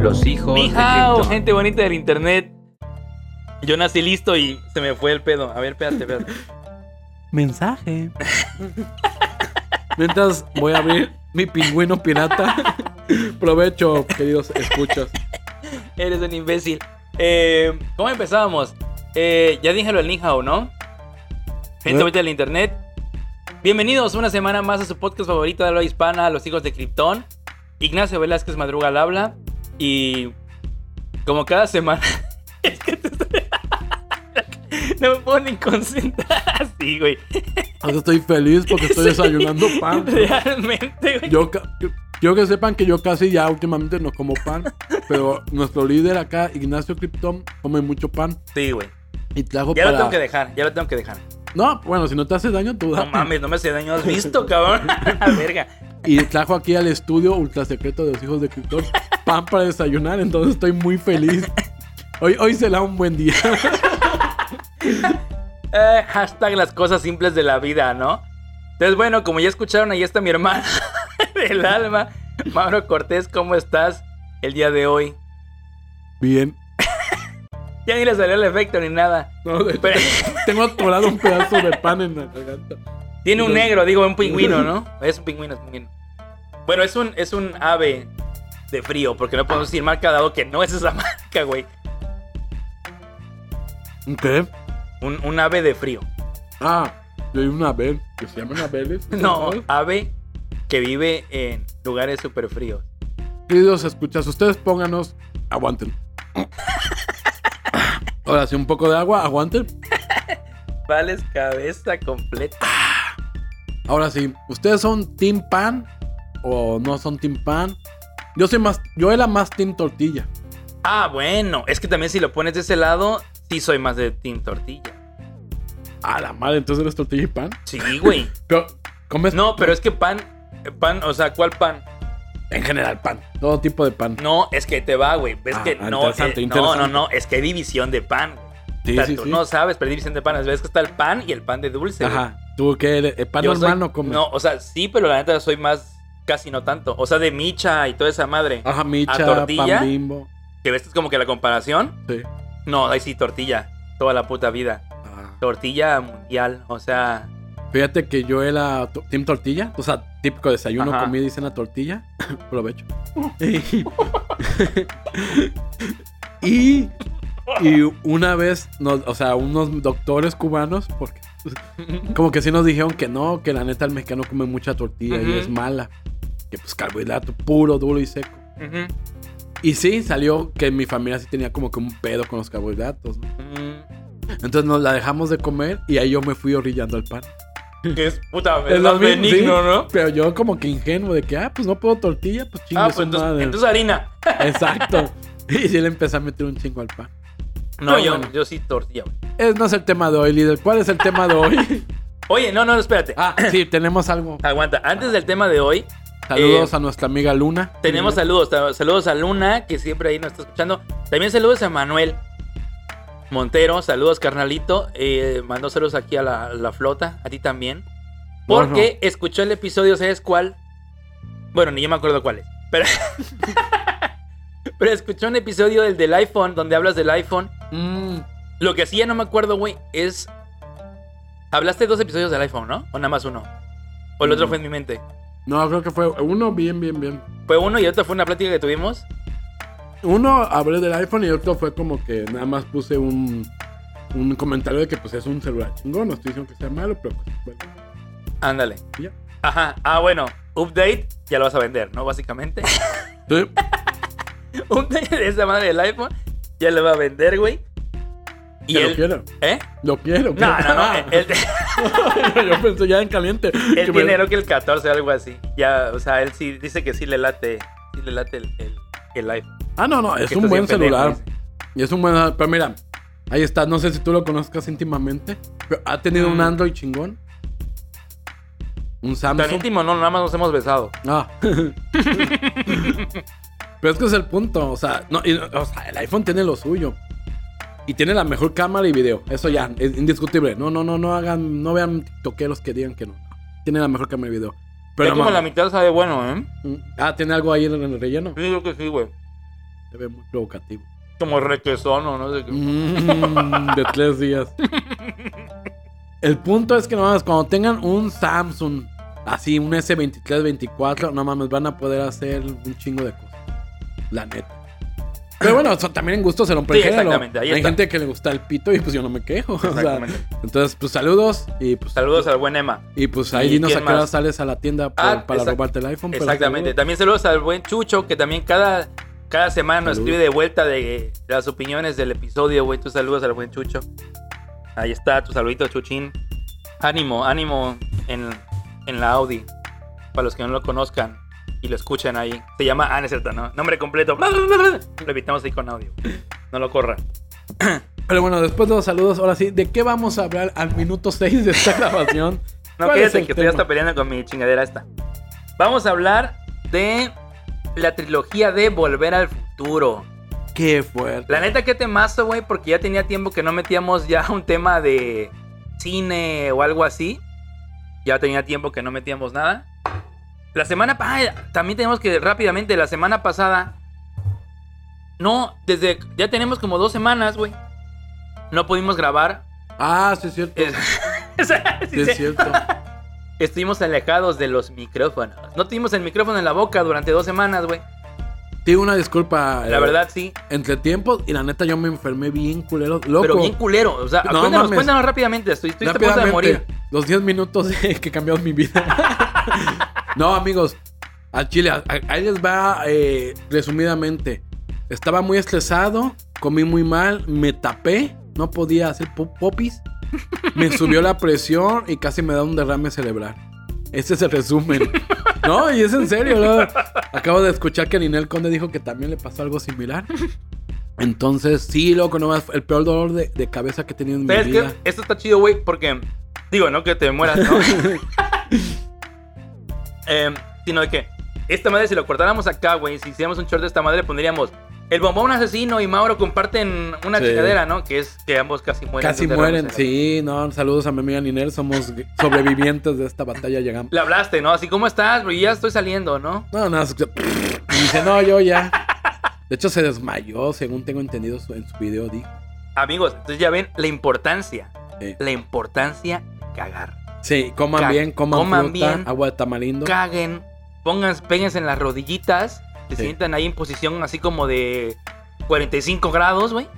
Los hijos Ni de gente bonita del internet. Yo nací listo y se me fue el pedo. A ver, espérate, espérate. Mensaje. Mientras voy a abrir mi pingüino pirata. Provecho, queridos escuchas. Eres un imbécil. Eh, ¿Cómo empezábamos? Eh, ya díjelo el Ninjao, ¿no? Gente ¿Eh? bonita del internet. Bienvenidos una semana más a su podcast favorito de la hispana, Los Hijos de Krypton. Ignacio Velázquez Madruga al habla. Y como cada semana. es que te estoy- no me puedo ni concentrar así, güey. Ahora estoy feliz porque estoy desayunando pan. Realmente, güey. Yo quiero que sepan que yo casi ya últimamente no como pan. Pero nuestro líder acá, Ignacio Krypton, come mucho pan. Sí, güey. Y trajo Ya para... lo tengo que dejar, ya lo tengo que dejar. No, bueno, si no te hace daño, tú No mames, no me hace daño, has visto, cabrón. Verga. Y trajo aquí al estudio ultra secreto de los hijos de Krypton pan para desayunar, entonces estoy muy feliz. Hoy, hoy será un buen día. Eh, hashtag las cosas simples de la vida, ¿no? Entonces, bueno, como ya escucharon, ahí está mi hermano del alma, Mauro Cortés, ¿cómo estás el día de hoy? Bien. Ya ni le salió el efecto ni nada. No, de- Pero- tengo atorado un pedazo de pan en la garganta. Tiene un negro, digo, un pingüino, ¿no? Es un pingüino, es un pingüino. Bueno, es un, es un ave de frío, porque no podemos decir marca dado que no es esa marca, güey. ¿Qué? Un, un ave de frío. Ah, yo hay una Abel, que se llama Abel. No, ave que vive en lugares súper fríos. Queridos escuchas, ustedes pónganos, aguanten. Ahora sí, un poco de agua, aguanten. Vales cabeza completa. Ahora sí, ¿ustedes son Team Pan o no son Team Pan? Yo soy más, yo era más Team Tortilla. Ah, bueno, es que también si lo pones de ese lado, sí soy más de Team Tortilla. A la madre, entonces eres tortilla y pan. Sí, güey. Pero, ¿comes? No, pero es que pan, pan, o sea, ¿cuál pan? En general, pan. Todo tipo de pan. No, es que te va, güey. Ves Ah, que no, interesante, eh, no, no, no, es que hay división de pan. Sí, o sea, sí, tú sí. no sabes, pero hay división de pan. Ves que está el pan y el pan de dulce. Ajá. ¿Tú qué eres? ¿El pan Yo normal soy- no comes? No, o sea, sí, pero la neta soy más, casi no tanto. O sea, de micha y toda esa madre. Ajá, micha, ¿A tortilla? pan bimbo. Que ves como que la comparación. Sí. No, ahí sí, tortilla. Toda la puta vida. Ah. Tortilla mundial. O sea, Fíjate que yo era Team Tortilla. O sea, típico desayuno, Ajá. comida y cena tortilla. Provecho. y, y una vez, nos- o sea, unos doctores cubanos, porque como que sí nos dijeron que no, que la neta el mexicano come mucha tortilla y es mala. Que pues carbohidrato puro, duro y seco. ujú, Y sí, salió que mi familia sí tenía como que un pedo con los carbohidratos. ¿no? ujú. Entonces nos la dejamos de comer y ahí yo me fui orillando al pan. que es puta, Es lo benigno, sí, ¿no? Pero yo como que ingenuo de que, ah, pues no puedo tortilla, pues chingue Ah, pues entonces, madre. entonces harina. Exacto. Y sí le empecé a meter un chingo al pan. No, Pero yo, bueno. yo sí tortilla, güey. Es no es el tema de hoy, líder. ¿Cuál es el tema de hoy? Oye, no, no, espérate. ah, sí, tenemos algo. Aguanta. Antes del tema de hoy, Saludos eh, a nuestra amiga Luna. tenemos saludos. Saludos a Luna, que siempre ahí nos está escuchando. También saludos a Manuel Montero. Saludos, carnalito. Eh, mandó saludos aquí a la, la flota. A ti también. Porque escuchó el episodio, ¿sabes cuál? Bueno, ni yo me acuerdo cuál es. Pero, pero escuchó un episodio del del iPhone, donde hablas del iPhone. Mm, Lo que sí ya no me acuerdo, güey, es. Hablaste dos episodios del iPhone, ¿no? O nada más uno. O el otro Mm. fue en mi mente. No, creo que fue uno bien, bien, bien. Fue uno y otro fue una plática que tuvimos. Uno hablé del iPhone y otro fue como que nada más puse un, un comentario de que pues es un celular chingón. No estoy diciendo que sea malo, pero pues bueno. Ándale. Ya. Ajá. Ah, bueno. Update, ya lo vas a vender, ¿no? Básicamente. Sí. Update de esa madre del iPhone, ya lo va a vender, güey. Y Que lo él. quiero. ¿Eh? Lo quiero. No, no, no. Él, Yo pensé ya en caliente. él tiene creo que el 14 o algo así. Ya, o sea, él sí dice que sí le late. Sí le late el, el, el iPhone. Ah, no, no, es un buen celular. Y es un buen. Pero mira, ahí está. No sé si tú lo conozcas íntimamente. Pero ha tenido un Mm. Android chingón. Un Tan Samsung. íntimo, no, nada más nos hemos besado. Ah. Pero es que es el punto. O sea, no, y- o sea, el iPhone tiene lo suyo. Y tiene la mejor cámara y video. Eso ya, es indiscutible. No, no, no, no hagan, no vean toqueros que digan que no. Tiene la mejor cámara y video. Pero no como la mitad sabe bueno, ¿eh? Mm, Ah, ¿tiene algo ahí en el relleno? Sí, creo que sí, güey. Se ve muy provocativo. Como requesón o no sé qué. Mm, de tres días. El punto es que no mames, cuando tengan un Samsung, así, un S23, 24, no mames, van a poder hacer un chingo de cosas. La neta. Pero bueno, eso también en gusto se rompe Sí, el género. exactamente, ahí Hay está. gente que le gusta el pito y pues yo no me quejo. o sea, entonces, pues saludos y pues Saludos al buen Emma. Y pues ahí ¿Y dinos a qué hora sales a la tienda por- Ah, para robarte el iPhone. Exactamente. También saludos al buen Chucho, que también cada, cada semana nos escribe de vuelta de las opiniones del episodio, güey. Tus saludos al buen Chucho. Ahí está, tu saludito, Chuchín. Ánimo, ánimo en, en la Audi. Para los que no lo conozcan y lo escuchen ahí. Se llama, ah, no es cierto, ¿no? Nombre completo. Lo evitamos ahí con audio. No lo corran. Pero bueno, después de los saludos, ahora sí, ¿de qué vamos a hablar al minuto 6 de esta grabación? No, ¿Cuál es que estoy hasta tema? peleando con mi chingadera esta. Vamos a hablar de la trilogía de Volver al Futuro. Qué fuerte. La neta, qué temazo, güey, porque ya tenía tiempo que no metíamos ya un tema de cine o algo así. Ya tenía tiempo que no metíamos nada. La semana pasada, también tenemos que rápidamente, la semana pasada, no, desde, ya tenemos como dos semanas, güey. No pudimos grabar. Ah, sí es cierto. Es- sí, Sí cierto. Estuvimos alejados de los micrófonos. No tuvimos el micrófono en la boca durante dos semanas, güey. Tengo una disculpa. La eh, verdad, sí. Entre tiempos, y la neta yo me enfermé bien culero. Loco. Pero bien culero. O sea, No cuéntanos, cuéntanos rápidamente. Estoy, estoy a punto de Rápidamente, morir. Los 10 minutos que cambiaron mi vida. No, amigos. Al chile, ahí les va eh, resumidamente. Estaba muy estresado, comí muy mal, me tapé, no podía hacer pop- popis, me subió la presión y casi me da un derrame cerebral. Ese es el resumen. No, y es en serio. ¿no? Acabo de escuchar que Ninel Conde dijo que también le pasó algo similar. Entonces, sí, loco, nomás el peor dolor de, de cabeza que he tenido en mi ¿Sabes vida. qué? Esto está chido, güey, porque... Digo, no que te mueras, ¿no? Em, sino de que esta madre, si lo cortáramos acá, güey, si hiciéramos un short de esta madre, pondríamos... El bombón asesino y Mauro comparten una Sí. chingadera, ¿no? Que es que ambos casi mueren. Casi mueren, sí, no, saludos a mi amiga Ninel, somos sobrevivientes de esta batalla, llegamos. Le hablaste, ¿no? Así, ¿cómo estás? Bro? Y ya estoy saliendo, ¿no? No, no, y dice, no, yo ya. De hecho, se desmayó, según tengo entendido en su video, dijo. Amigos, entonces ya ven la importancia. Sí. La importancia de cagar. Sí, coman Ca- bien, coman, coman fruta, bien. agua de tamarindo. Caguen, pongan, péguense en las rodillitas, se Sí. sientan ahí en posición así como de 45 grados, güey.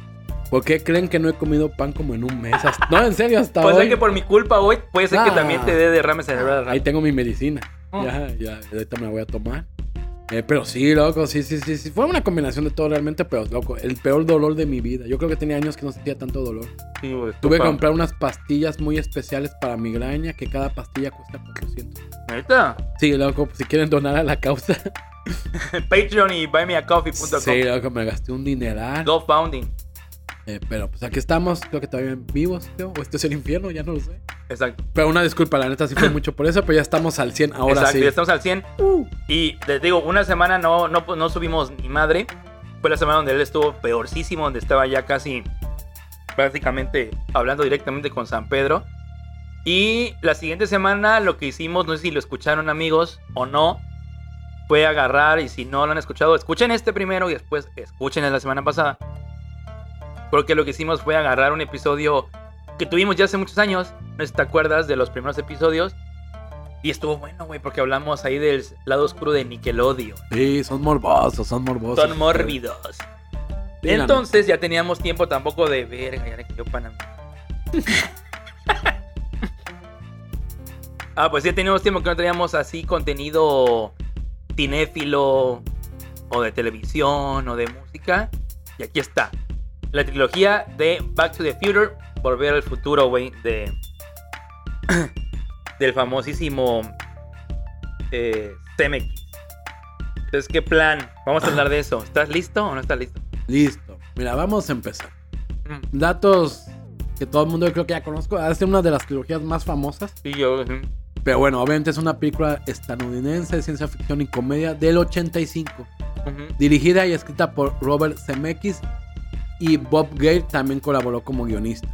¿Por qué creen que no he comido pan como en un mes? No, en serio, hasta Puede hoy. ser que por mi culpa hoy, puede ser que Ah. también te dé derrame cerebral. Ahí tengo mi medicina. Mm. Ya, ya, ahorita me la voy a tomar. Eh, pero sí, loco, sí, sí, sí, sí. Fue una combinación de todo realmente, pero loco, el peor dolor de mi vida. Yo creo que tenía años que no sentía tanto dolor. Sí, güey, Tuve que comprar unas pastillas muy especiales para migraña, que cada pastilla cuesta 400. ¿Neta? Sí, loco, si quieren donar a la causa. Patreon y buymeacoffee.com. Sí, loco, me gasté un dineral. Go founding. Eh, pero pues aquí estamos, creo que todavía vivos, creo. O este es el infierno, ya no lo sé. Exacto. Pero una disculpa, la neta sí fue mucho por eso, pero ya estamos al 100 ahora Exacto, sí. ya estamos al 100. Uh. Y les digo, una semana no, no, no subimos ni madre. Fue la semana donde él estuvo peorcísimo, donde estaba ya casi prácticamente hablando directamente con San Pedro. Y la siguiente semana lo que hicimos, no sé si lo escucharon amigos o no, fue agarrar y si no lo han escuchado, escuchen este primero y después escuchen el de la semana pasada. Porque lo que hicimos fue agarrar un episodio que tuvimos ya hace muchos años, no sé si te acuerdas de los primeros episodios. Y estuvo bueno, güey, porque hablamos ahí del lado oscuro de Nickelodeon. Sí, son morbosos, son morbosos. Son mórbidos. Entonces ya teníamos tiempo tampoco de verga, ya le cayó pan a mí. ah, pues ya teníamos tiempo que no teníamos así contenido cinéfilo o de televisión o de música. Y aquí está. La trilogía de Back to the Future, Volver al Futuro, güey, de... del famosísimo eh, CMX. Entonces, ¿qué plan? Vamos a hablar de eso. ¿Estás listo o no estás listo? Listo. Mira, vamos a empezar. Mm, Datos que todo el mundo yo creo que ya conozco. Es una de las trilogías más famosas. Sí, yo. Pero bueno, obviamente es una película estadounidense de ciencia ficción y comedia del 85. Ujú. Dirigida y escrita por Robert Zemeckis y Bob Gale también colaboró como guionista.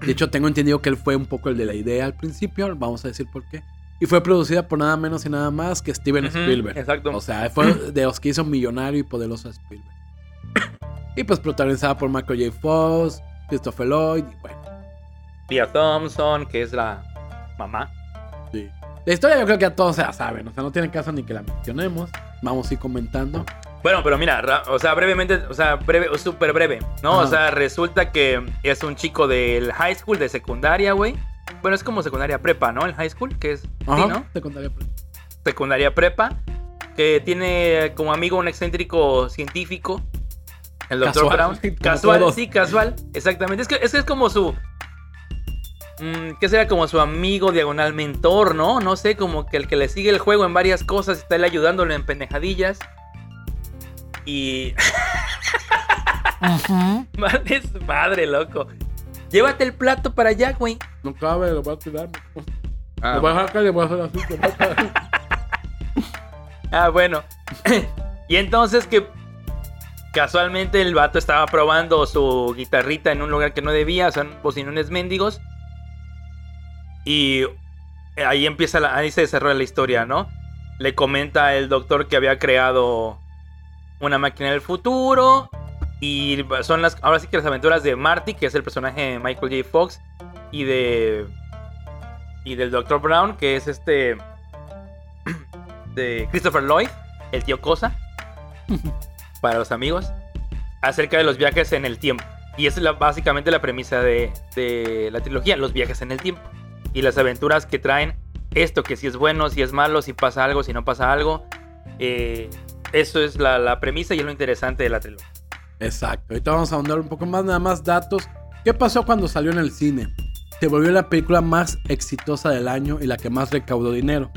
De hecho, tengo entendido que él fue un poco el de la idea al principio, vamos a decir por qué. Y fue producida por nada menos y nada más que Steven Spielberg. exacto. O sea, fue de los que hizo Millonario y Poderoso Spielberg. y pues protagonizada por Michael J. Fox, Christopher Lloyd, y bueno, Tia Thompson, que es la mamá. sí. La historia yo creo que a todos se la saben, o sea, no tiene caso ni que la mencionemos. Vamos a ir comentando. Bueno, pero mira, ra- o sea, brevemente, o sea, breve, súper breve, ¿no? O sea, resulta que es un chico del high school, de secundaria, güey. Bueno, es como secundaria prepa, ¿no? El high school, que es, Ajá, sí, ¿no? contaré. pues. Secundaria prepa, que tiene como amigo un excéntrico científico, el Dr. Casual, Brown. Casual, todos. sí, casual, exactamente. Es que, es que es como su... mm, ¿Qué será? Como su amigo diagonal mentor, ¿no? No sé, como que el que le sigue el juego en varias cosas, está él ayudándole en pendejadillas. Y... Madre es madre, loco. Llévate el plato para allá, güey. No cabe, lo voy a tirar. Ah, lo voy a acá y voy a hacer así. lo voy a hacer- Ah, bueno. y entonces que casualmente el vato estaba probando su guitarrita en un lugar que no debía, son bocinones mendigos. Y ahí empieza la, ahí se desarrolla la historia, ¿no? Le comenta el doctor que había creado una máquina del futuro. Y son las, ahora sí que las aventuras de Marty, que es el personaje de Michael J. Fox. Y de. Y del Dr. Brown, que es este. De Christopher Lloyd, el tío Cosa. para los amigos. Acerca de los viajes en el tiempo. Y esa es la- básicamente la premisa de, de la trilogía: los viajes en el tiempo. Y las aventuras que traen esto, que si es bueno, si es malo, si pasa algo, si no pasa algo. Eh, eso es la, la premisa y es lo interesante de la trilogía. Exacto. Ahorita vamos a ahondar un poco más, nada más datos. ¿Qué pasó cuando salió en el cine? Se volvió la película más exitosa del año y la que más recaudó dinero.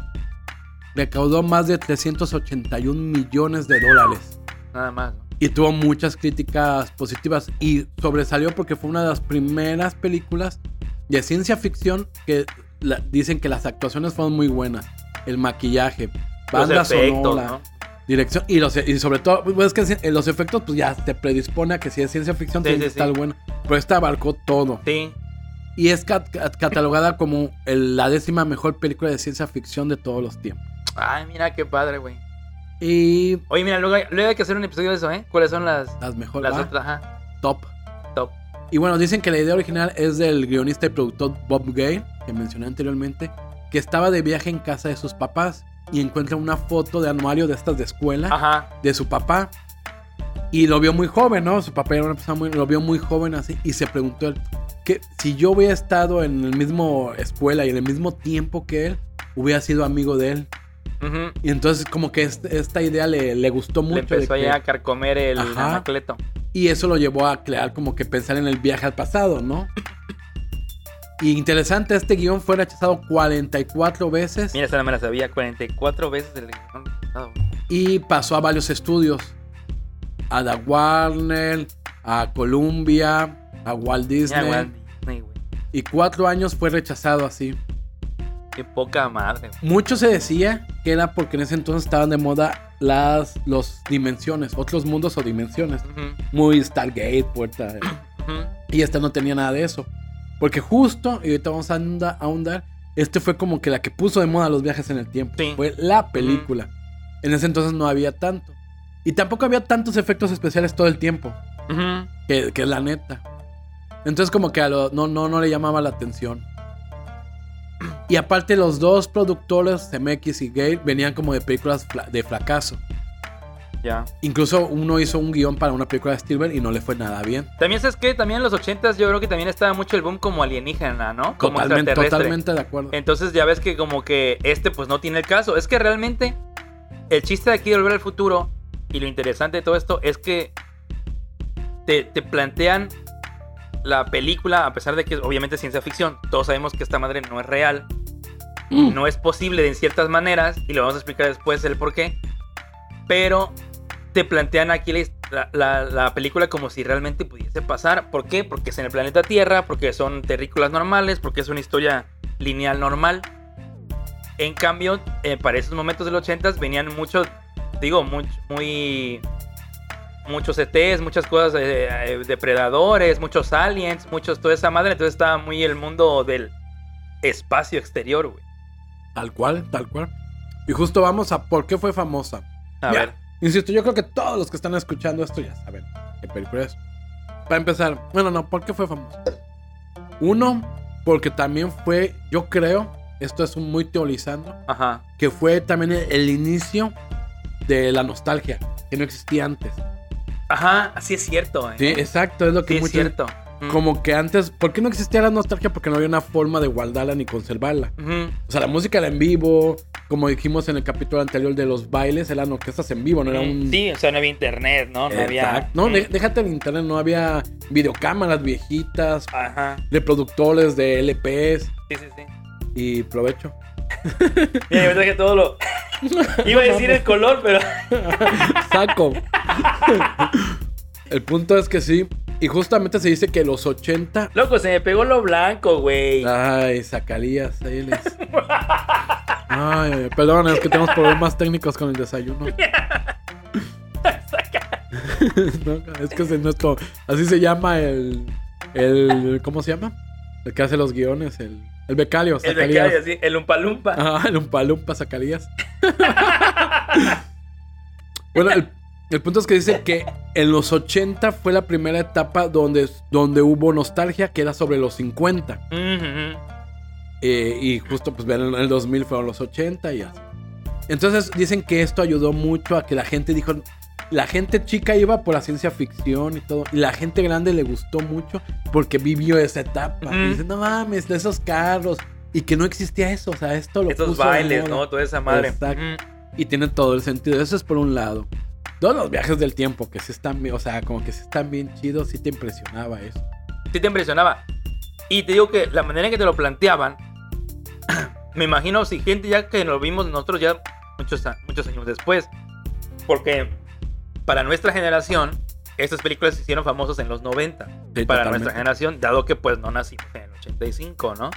Recaudó más de 381 millones de dólares. Nada más. ¿no? Y tuvo muchas críticas positivas. Y sobresalió porque fue una de las primeras películas de ciencia ficción que la- dicen que las actuaciones fueron muy buenas. El maquillaje, banda efectos, sonora, ¿no? Dirección y, los, y sobre todo, pues es que los efectos pues ya te predispone a que si es ciencia ficción Sí, tiene sí, que estar sí. bueno. Pero esta abarcó todo. Sí. Y es cat- cat- catalogada como el- la décima mejor película de ciencia ficción de todos los tiempos. Ay, mira qué padre, güey. Y Oye, mira, luego, hay- luego hay que hacer un episodio de eso, ¿eh? ¿Cuáles son las, las mejores. las otras? Ajá. top. Top. Y bueno, dicen que la idea original es del guionista y productor Bob Gale, que mencioné anteriormente, que estaba de viaje en casa de sus papás y encuentra una foto de anuario de estas de escuela Ajá. de su papá. Y lo vio muy joven, ¿no? Su papá era una persona muy, lo vio muy joven así y se preguntó él, que si yo hubiera estado en el mismo escuela y en el mismo tiempo que él, hubiera sido amigo de él. Ujú. Y entonces como que este- esta idea le, le gustó mucho. Le de empezó que- ya a carcomer el Ajá. anacleto. y eso lo llevó a crear como que pensar en el viaje al pasado, ¿no? Y interesante, este guion fue rechazado 44 veces Mira, esa no me la sabía 44 veces el guion pasado. y pasó a varios estudios. A la Warner, a Columbia, a Walt Disney. Mira, Walt Disney. Y cuatro años fue rechazado así. Qué poca madre. güey. Mucho se decía que era porque en ese entonces estaban de moda las los dimensiones, otros mundos o dimensiones. Ujú, Muy Stargate, puerta. Y esta no tenía nada de eso. Porque justo, y ahorita vamos a ahonda- a ahondar, este fue como que la que puso de moda los viajes en el tiempo. Sí. Fue la película. En ese entonces no había tanto. Y tampoco había tantos efectos especiales todo el tiempo. Que, que es la neta. Entonces como que a lo- no, no, no le llamaba la atención. Y aparte los dos productores, CMX y Gale, venían como de películas de fracaso. Ya. Incluso uno hizo un guion para una película de Spielberg y no le fue nada bien. También sabes que también en los 80s yo creo que también estaba mucho el boom como alienígena, ¿no? Como Totalmente, extraterrestre. totalmente de acuerdo. Entonces ya ves que como que este pues no tiene el caso. Es que realmente el chiste de aquí de Volver al Futuro y lo interesante de todo esto es que te, te plantean la película, a pesar de que es obviamente ciencia ficción, todos sabemos que esta madre no es real, Mm. no es posible en ciertas maneras, y lo vamos a explicar después el por qué, pero te plantean aquí la, la- la película como si realmente pudiese pasar. ¿Por qué? Porque es en el planeta Tierra, porque son terrícolas normales, porque es una historia lineal normal. En cambio, eh, para esos momentos de los 80 venían muchos, digo, muy, muy muchos ETs, muchas cosas eh, eh, depredadores, muchos aliens, muchos toda esa madre, entonces estaba muy el mundo del espacio exterior, güey. Tal cual, tal cual. Y justo vamos a por qué fue famosa. A Mira, ver. Insisto, yo creo que todos los que están escuchando esto ya saben qué película es. Para empezar, bueno, no, ¿por qué fue famosa? Uno, porque también fue, yo creo, esto es muy teorizando, Ajá. que fue también el, el inicio de la nostalgia, que no existía antes. Ajá, así es cierto. ¿eh? Sí, exacto, es lo que Sí, es cierto. Como que antes, ¿por qué no existía la nostalgia? Porque no había una forma de guardarla ni conservarla. O sea, la música era en vivo, como dijimos en el capítulo anterior de los bailes, eran orquestas en vivo, no era un... Sí, o sea, no había internet, ¿no? No había. Exacto. No, Mm. de- déjate el internet, no había videocámaras viejitas, Ajá. reproductores de LPs Sí, sí, sí. y provecho. Mira, yo traje todo lo. Iba a decir el color, pero. Saco. el punto es que sí. Y justamente se dice que los 80. Loco, se me pegó lo blanco, güey. Ay, Zacarías, ahí les. Ay, perdón, es que tenemos problemas técnicos con el desayuno. No, es que es nuestro. Así se llama el. el ¿Cómo se llama? El que hace los guiones, el, el becario, el Zacarías. becario, sí. El umpalumpa. Ah, el Umpalumpa Zacarías. bueno, el, el punto es que dice que en los 80 fue la primera etapa donde, donde hubo nostalgia, que era sobre los 50. Ujú, ujú. Eh, y justo, pues, en el 2000 fueron los 80 y así. Entonces dicen que esto ayudó mucho a que la gente dijo. La gente chica iba por la ciencia ficción y todo. Y la gente grande le gustó mucho porque vivió esa etapa. Ujú. Y dicen, no mames, de esos carros. Y que no existía eso. O sea, esto lo Estos puso bailes. ¿no? Toda esa madre. Exacto. Y tiene todo el sentido. Eso es por un lado. Todos los viajes del tiempo, que sí están bien, o sea, como que sí están bien chidos, sí te impresionaba eso. Sí te impresionaba. Y te digo que la manera en que te lo planteaban, me imagino si gente ya que lo vimos nosotros ya muchos, muchos años después. Porque para nuestra generación, estas películas se hicieron famosas en los 90. Sí, para totalmente. nuestra generación, dado que pues no nacimos en el 85, ¿no?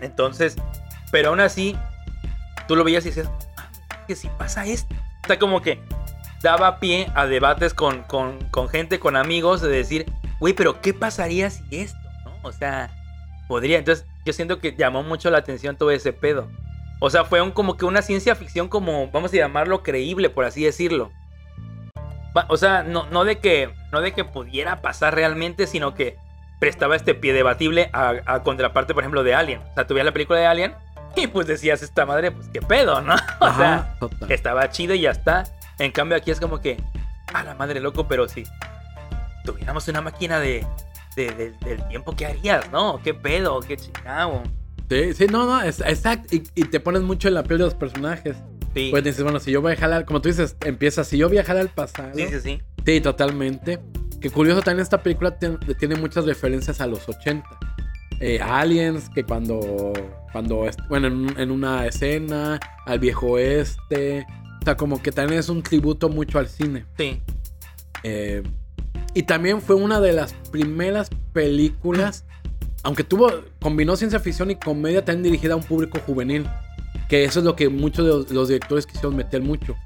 Entonces, pero aún así, tú lo veías y dices, "Ah, que si pasa esto. O sea, como que daba pie a debates con, con, con gente, con amigos, de decir, güey, pero ¿qué pasaría si esto? ¿no? O sea, podría. Entonces, yo siento que llamó mucho la atención todo ese pedo. O sea, fue un, como que una ciencia ficción como, vamos a llamarlo, creíble, por así decirlo. O sea, no, no, de que, no de que pudiera pasar realmente, sino que prestaba este pie debatible a, a contraparte, por ejemplo, de Alien. O sea, tú veías la película de Alien y pues decías, esta madre, pues qué pedo, ¿no? O Ajá, sea, total. estaba chido y ya está. En cambio, aquí es como que, a la madre loco, pero si tuviéramos una máquina de, de- de- del tiempo, ¿qué harías, no? ¿Qué pedo? ¿Qué chingado? Sí, sí, no, no, exacto. Y, y te pones mucho en la piel de los personajes. Sí, Pues dices, bueno, si yo viajara, al- como tú dices, empieza, si yo viajara al pasado. sí, sí, sí. Sí, totalmente. Que curioso, también esta película tiene muchas referencias a los 80. Eh, aliens, que cuando, cuando, bueno, en, en una escena, al viejo oeste. O sea, como que también es un tributo mucho al cine. Sí. Eh, y también fue una de las primeras películas, aunque tuvo, combinó ciencia ficción y comedia, también dirigida a un público juvenil. Que eso es lo que muchos de los, los directores quisieron meter mucho.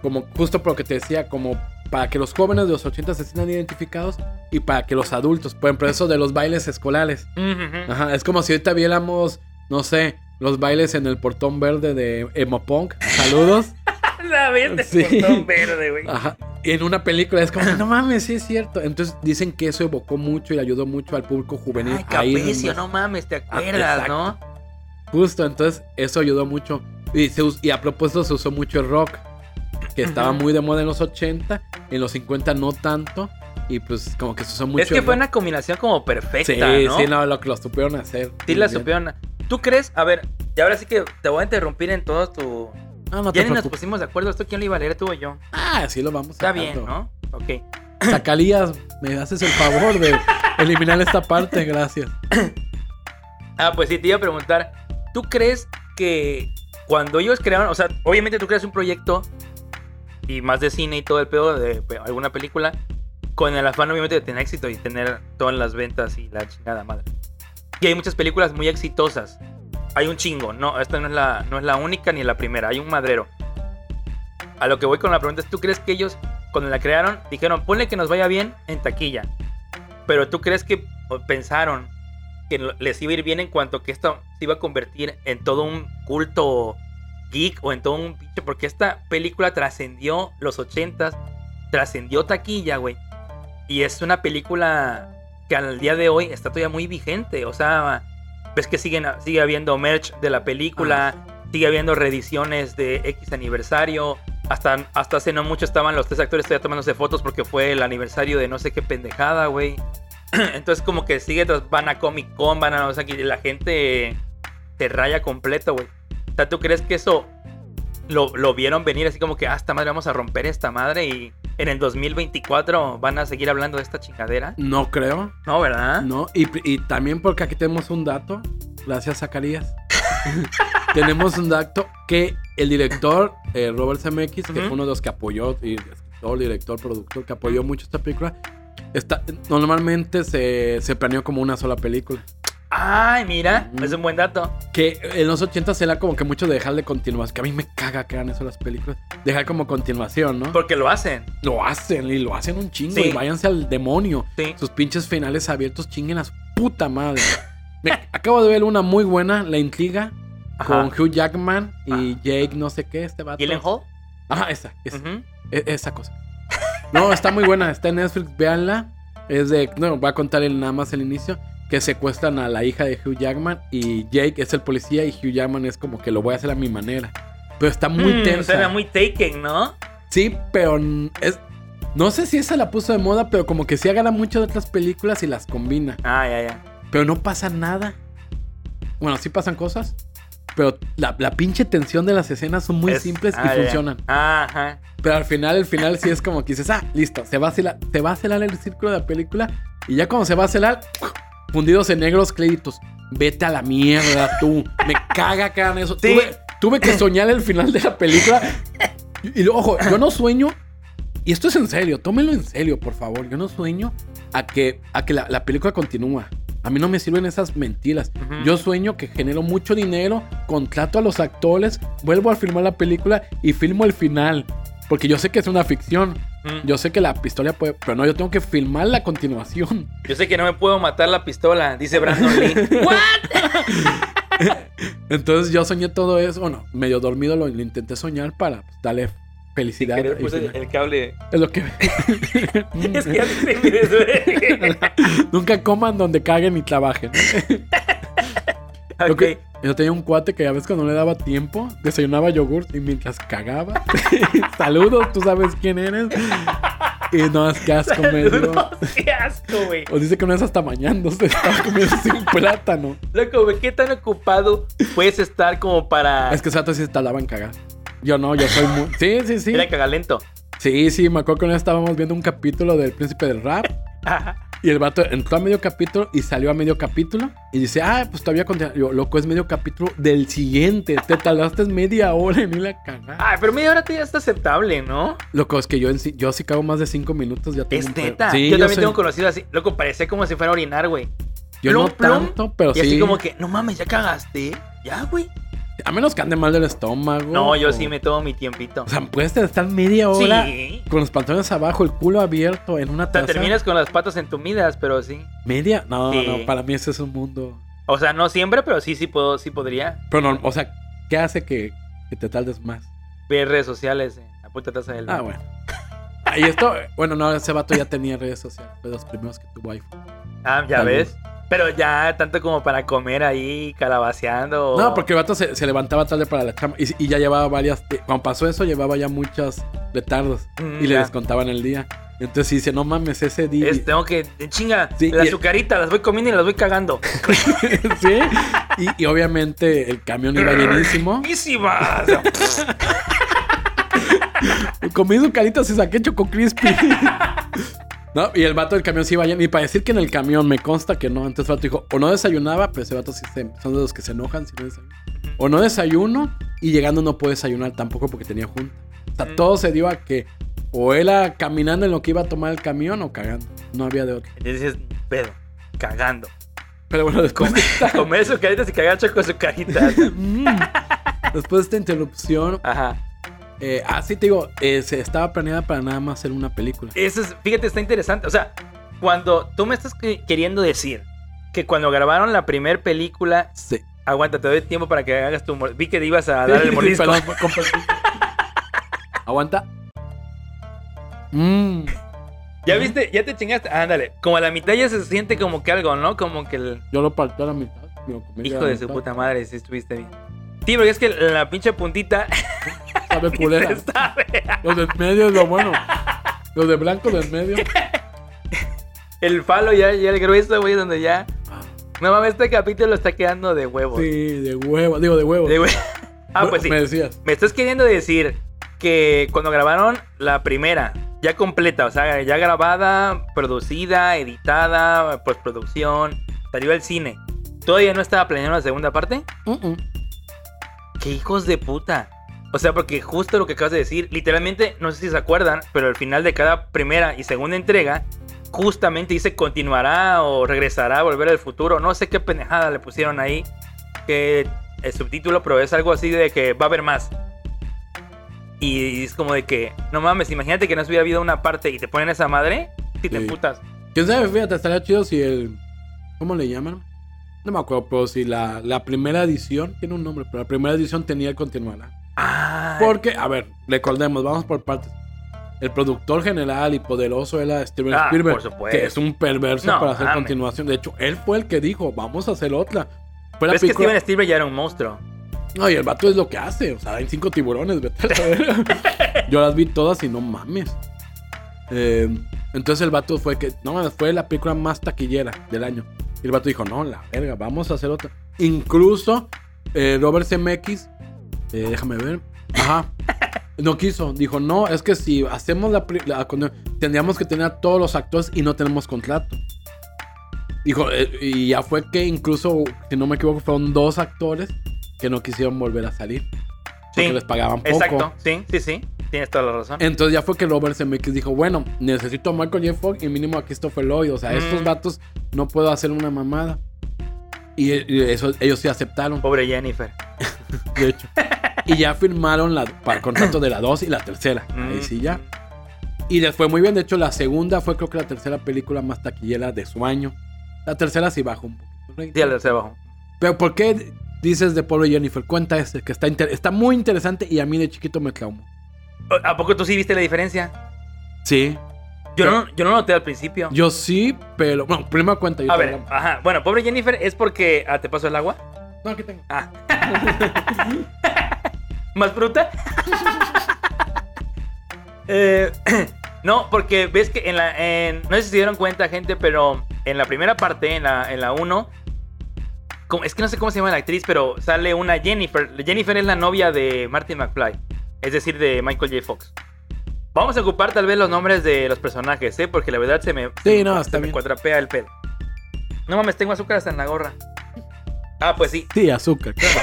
Como justo por lo que te decía, como para que los jóvenes de los 80 se sientan identificados y para que los adultos, por ejemplo, eso de los bailes escolares. Ajá, es como si ahorita viéramos, no sé, los bailes en el portón verde de Emo Punk. Saludos. La vez Sí. verde, güey. Ajá. En una película es como, no mames, sí es cierto. Entonces dicen que eso evocó mucho y ayudó mucho al público juvenil. Ay, Capecio, no mames, ¿te acuerdas, exacto. no? Justo, entonces eso ayudó mucho. Y, se us- y a propósito se usó mucho el rock, que estaba muy de moda en los 80, en los 50 no tanto. Y pues como que se usó mucho. es que el fue rock. una combinación como perfecta, Sí, ¿no? sí, no, lo que lo supieron hacer. Sí la supieron. ¿Tú crees? A ver, y ahora sí que te voy a interrumpir en todo tu... Ah, no ya te ni nos pusimos de acuerdo. ¿Esto quién lo iba a leer, tú o yo? Ah, sí lo vamos Está sacando. bien, ¿no? Ok. Zacalías, me haces el favor de eliminar esta parte, gracias. Ah, pues sí, te iba a preguntar. ¿Tú crees que cuando ellos crearon, o sea, obviamente tú creas un proyecto y más de cine y todo el pedo de alguna película, con el afán obviamente de tener éxito y tener todas las ventas y la chingada madre. Y hay muchas películas muy exitosas. Hay un chingo, no, esta no es la, no es la única ni la primera, hay un madrero. A lo que voy con la pregunta es, ¿tú crees que ellos cuando la crearon dijeron, ponle que nos vaya bien en taquilla? Pero tú crees que pensaron que les iba a ir bien en cuanto que esto se iba a convertir en todo un culto geek o en todo un pinche, porque esta película trascendió los ochentas, trascendió taquilla, güey. Y es una película que al día de hoy está todavía muy vigente. O sea, ves que siguen, sigue habiendo merch de la película, sigue habiendo reediciones de X aniversario. Hasta, hasta hace no mucho estaban los tres actores todavía tomándose fotos porque fue el aniversario de no sé qué pendejada, güey. Entonces como que sigue, van a Comic Con, van a no sé qué, y la gente se raya completo, güey. O sea, ¿tú crees que eso lo, lo vieron venir así como que, ah, esta madre, vamos a romper esta madre y en el 2024 van a seguir hablando de esta chingadera? No creo. No, ¿verdad? No, y, y también porque aquí tenemos un dato, gracias Zacarías. tenemos un dato que el director eh, Robert Zemeckis, que Ujú. fue uno de los que apoyó, y escritor, director, productor, que apoyó mucho esta película, está, normalmente se, se planeó como una sola película. Ay, mira, es un buen dato. Que en los 80 era como que mucho de dejarle continuación, que a mí me caga que hagan eso las películas, dejar como continuación, ¿no? Porque lo hacen. Lo hacen y lo hacen un chingo Sí. y váyanse al demonio. Sí. Sus pinches finales abiertos chinguen a su puta madre. Me- acabo de ver una muy buena, La Intriga, Ajá. con Hugh Jackman y. Jake no sé qué, este vato. Gyllenhaal. Ajá, esa, esa, e- esa cosa. No, está muy buena, está en Netflix, véanla. Es de, no, voy a contar el, nada más el inicio, que secuestran a la hija de Hugh Jackman y Jake es el policía y Hugh Jackman es como que lo voy a hacer a mi manera. Pero está muy Mm, tensa. Suena muy taken, ¿no? Sí, pero es... No sé si esa la puso de moda, pero como que sí agarra mucho de otras películas y las combina. Ah, ya, ya. Pero no pasa nada. Bueno, sí pasan cosas. Pero la, la pinche tensión de las escenas son muy Es- simples ah, y ya. funcionan. Ajá. Pero al final, el final sí es como que dices, ah, listo, se va a celar, se va a celar el círculo de la película. Y ya cuando se va a celar, fundidos en negros créditos. Vete a la mierda, tú. Me caga que hagan eso. Sí. Tuve, tuve que soñar el final de la película. Y, y ojo, yo no sueño. Y esto es en serio, tómenlo en serio, por favor. Yo no sueño a que, a que la, la película continúa. A mí no me sirven esas mentiras. Yo sueño que genero mucho dinero, contrato a los actores, vuelvo a filmar la película y filmo el final. Porque yo sé que es una ficción. Mm. Yo sé que la pistola puede. Pero no, yo tengo que filmar la continuación. Yo sé que no me puedo matar la pistola, dice Brandon Lee. ¿What? Entonces yo soñé todo eso. Bueno, medio dormido lo, lo intenté soñar para pues, darle felicidad. Querer al puse final. el cable. Es lo que. Es que me desvelé. Nunca coman donde caguen y trabajen. Lo Ok. que- yo tenía un cuate que a veces cuando no le daba tiempo, desayunaba yogurt y mientras cagaba. Saludos, tú sabes quién eres. Y no, es que asco me dio. No, qué asco, güey. O dice que no es hasta mañándose, estaba comiendo un plátano. Loco, güey, ¿qué tan ocupado puedes estar como para Es que Sato sí se tardaba en cagar. Yo no, yo soy muy. Sí, sí, sí. ir a cagalento? Sí, sí, me acuerdo que una vez estábamos viendo un capítulo del Príncipe del Rap. Y el vato entró a medio capítulo y salió a medio capítulo. Y dice, ah, pues todavía continúa. Yo, loco, es medio capítulo del siguiente. Te tardaste media hora en ir a cagar. Ay, pero media hora ya está aceptable, ¿no? Loco, es que yo, en yo si cago más de cinco minutos ya tengo Es neta. Sí, yo, también soy- tengo conocido así. Loco, parecía como si fuera a orinar, güey. Yo plum, no plum, tanto, pero Y sí. así como que, no mames, ya cagaste. Ya, güey. A menos que ande mal del estómago. No, yo o- sí me tomo mi tiempito. O sea, puedes estar media hora Sí. con los pantalones abajo, el culo abierto en una O sea, taza. terminas con las patas entumidas, pero sí. ¿Media? No, Sí. no, para mí ese es un mundo. O sea, no siempre, pero sí, sí puedo, sí podría. Pero no, o sea, ¿qué hace que, que te tardes más? Ver redes sociales la puta taza del Ah, bueno. Y esto, bueno, no, ese vato ya tenía redes sociales, fue de los primeros que tuvo iPhone. Ah, ya Tal ves. Pero ya tanto como para comer ahí calabaceando. No, porque el vato se, se levantaba tarde para la chamba y, y ya llevaba varias. eh, Cuando pasó eso, llevaba ya muchos retardos Mm, y le descontaban el día. Entonces dice, no mames, ese día. Es- tengo que. Chinga, Sí, las y- azucaritas las voy comiendo y las voy cagando. sí. Y, y obviamente el camión iba llenísimo. Comí sucaritas y saqué choco crispy. No, y el vato del camión sí iba. Y para decir que en el camión me consta que no. Entonces el vato dijo, o no desayunaba, pero ese vato sí se- son de los que se enojan si no desayunan. O no desayuno y llegando no puedo desayunar tampoco porque tenía junta. O sea, Mm. todo se dio a que o era caminando en lo que iba a tomar el camión o cagando. No había de otro. Entonces dices, pedo, cagando. Pero bueno, después de esta, Comer azucaritas y cagar choco azucaritas. Mm. después de esta interrupción, Ajá. Eh, así te digo, eh, se estaba planeada para nada más hacer una película. Eso es, fíjate, está interesante. O sea, cuando tú me estás que- queriendo decir que cuando grabaron la primera película. Sí. Aguanta, te doy tiempo para que hagas tu. Vi que ibas a dar el morisco. Perdón. Aguanta. Mmm. ¿Ya viste? ¿Ya te chingaste? Ándale. Como a la mitad ya se siente como que algo, ¿no? Como que el. Yo lo partí a la mitad. Hijo de su puta madre, si estuviste bien. Sí, porque es que la pinche puntita. Sabe culera. sabe. Los del medio es lo bueno. Los de blanco del medio. El falo ya, ya el grueso, güey, donde ya. No mames, este capítulo está quedando de huevos. Sí, de huevo. Digo, de huevo. De hue- Ah, pues sí. Me decías. Me estás queriendo decir que cuando grabaron la primera, ya completa, o sea, ya grabada, producida, editada, postproducción, salió al cine, ¿todavía no estaba planeando la segunda parte? Mm-mm. ¡Qué hijos de puta! O sea, porque justo lo que acabas de decir, literalmente, no sé si se acuerdan, pero al final de cada primera y segunda entrega, justamente dice continuará o regresará a volver al futuro. No sé qué pendejada le pusieron ahí. Que el subtítulo, pero es algo así de que va a haber más. Y es como de que, no mames, imagínate que no hubiera habido una parte y te ponen esa madre, si te Sí. putas. ¿Quién sabe? Fíjate, estaría chido si el. ¿Cómo le llaman? No me acuerdo, pero si la, la primera edición. Tiene un nombre, pero la primera edición tenía el continuará. Porque, a ver, recordemos, vamos por partes. El productor general y poderoso era Steven Ah, Spielberg, que es un perverso No, para hacer continuación. De hecho, él fue el que dijo, vamos a hacer otra. Pero es que Steven Spielberg ya era un monstruo. No, y el vato es lo que hace. O sea, hay cinco tiburones, vete a saber. Yo las vi todas y no mames. Eh, entonces el vato fue que, no fue la película más taquillera del año. Y el vato dijo, no, la verga, vamos a hacer otra. Incluso eh, Robert Zemeckis, eh, déjame ver, ajá, no quiso. Dijo, no, es que si hacemos la, la- tendríamos que tener a todos los actores y no tenemos contrato. Dijo, eh, y ya fue que incluso, si no me equivoco, fueron dos actores que no quisieron volver a salir. Porque Sí, les pagaban poco. exacto. Sí, sí, sí. Tienes toda la razón. Entonces ya fue que Robert Zemeckis dijo, bueno, necesito a Michael J. Fox y mínimo a Christopher Lloyd. O sea, estos Mm. vatos no puedo hacer una mamada. Y, y eso, ellos sí aceptaron, Pobre Jennifer. de hecho. y ya firmaron la, para el contrato de la 2 y la tercera. Ahí Mm. sí ya. Y les fue muy bien. De hecho, la segunda fue creo que la tercera película más taquillera de su año. La tercera sí bajó un poquito. Sí, al de abajo. Pero ¿por qué dices de Pobre Jennifer? Cuenta este, que está, inter- está muy interesante y a mí de chiquito me traumó. ¿A poco tú sí viste la diferencia? Sí. Yo no, yo no noté al principio. Yo sí, pero. Bueno, primero cuenta. yo A ver, ajá. Bueno, pobre Jennifer es porque. Ah, ¿te paso el agua? No, aquí tengo. Ah. ¿Más fruta? Eh, no, porque ves que en la. en- no sé si se dieron cuenta, gente, pero en la primera parte, en la, en la 1. como- Es que no sé cómo se llama la actriz, pero sale una Jennifer. Jennifer es la novia de Martin McFly. Es decir, de Michael J. Fox. Vamos a ocupar tal vez los nombres de los personajes, ¿eh? Porque la verdad se me, Sí, no, se me cuatrapea el pelo. No mames, tengo azúcar hasta en la gorra. Ah, pues sí. Sí, azúcar, claro.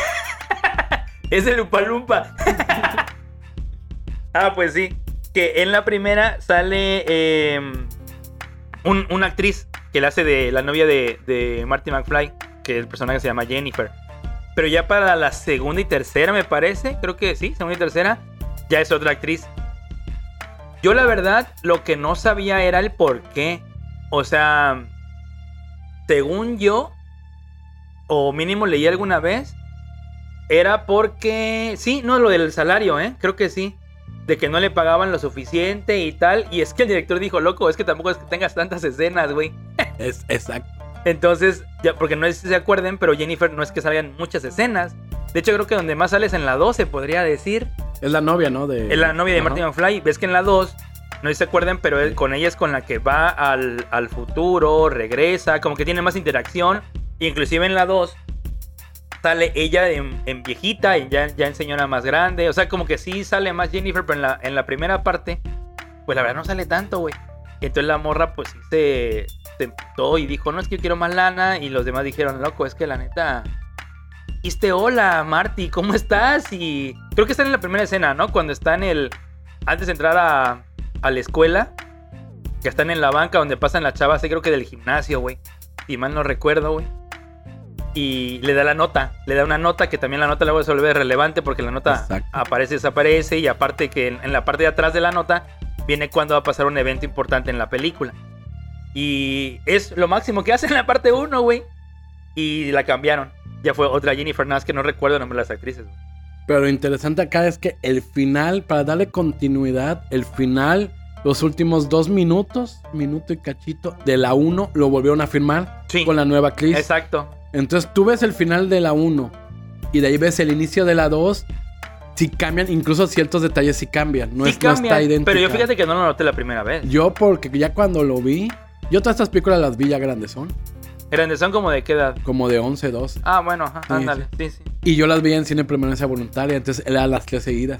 Es el Lumpa Lumpa. ah, pues sí. Que en la primera sale eh, un- una actriz que la hace de la novia de, de Marty McFly, que el personaje se llama Jennifer. Pero ya para la segunda y tercera, me parece, creo que sí, segunda y tercera, ya es otra actriz. Yo la verdad, lo que no sabía era el por qué. O sea, según yo, o mínimo leí alguna vez, era porque. Sí, no, lo del salario, ¿eh? Creo que sí. De que no le pagaban lo suficiente y tal. Y es que el director dijo, loco, es que tampoco es que tengas tantas escenas, güey. Es exacto. Entonces, ya, porque no sé si se acuerden, pero Jennifer no es que salgan muchas escenas. De hecho, creo que donde más sales en la 12, podría decir. Es la novia, ¿no? De... Es la novia de Ajá. Martin McFly. Ves que en la 2, no sé si se acuerdan, pero él- con ella es con la que va al, al futuro, regresa, como que tiene más interacción. Inclusive en la 2 sale ella en, en viejita y ya, ya en señora más grande. O sea, como que sí sale más Jennifer, pero en la, en la primera parte, pues la verdad no sale tanto, güey. Entonces la morra pues sí se, se emputó y dijo, no, es que yo quiero más lana. Y los demás dijeron, loco, es que la neta... Dijiste, hola, Marty, ¿cómo estás? Y creo que están en la primera escena, ¿no? Cuando están el... Antes de entrar a, a la escuela, que están en la banca donde pasan las chavas, creo que del gimnasio, güey. Si mal no recuerdo, güey. Y le da la nota, le da una nota que también la nota luego se vuelve relevante porque la nota Exacto. aparece y desaparece. Y aparte que en, en la parte de atrás de la nota viene cuando va a pasar un evento importante en la película. Y es lo máximo que hace en la parte 1, güey. y la cambiaron. Ya fue otra Jennifer Nas que no recuerdo el nombre de las actrices. Pero lo interesante acá es que el final, para darle continuidad, el final, los últimos dos minutos, minuto y cachito, de la 1 lo volvieron a firmar Sí. con la nueva actriz. Exacto. Entonces tú ves el final de la 1 y de ahí ves el inicio de la 2. Si cambian, incluso ciertos detalles sí cambian. No, sí es, no cambian, está idéntica. pero yo fíjate que no lo noté la primera vez. Yo, porque ya cuando lo vi, yo todas estas películas las vi ya grandes son, Grandes son como de qué edad. como de 11, 12. Ah, bueno, ajá, Sí, ándale. Sí, sí. Y yo las vi en cine en permanencia voluntaria, entonces eran las tres seguidas.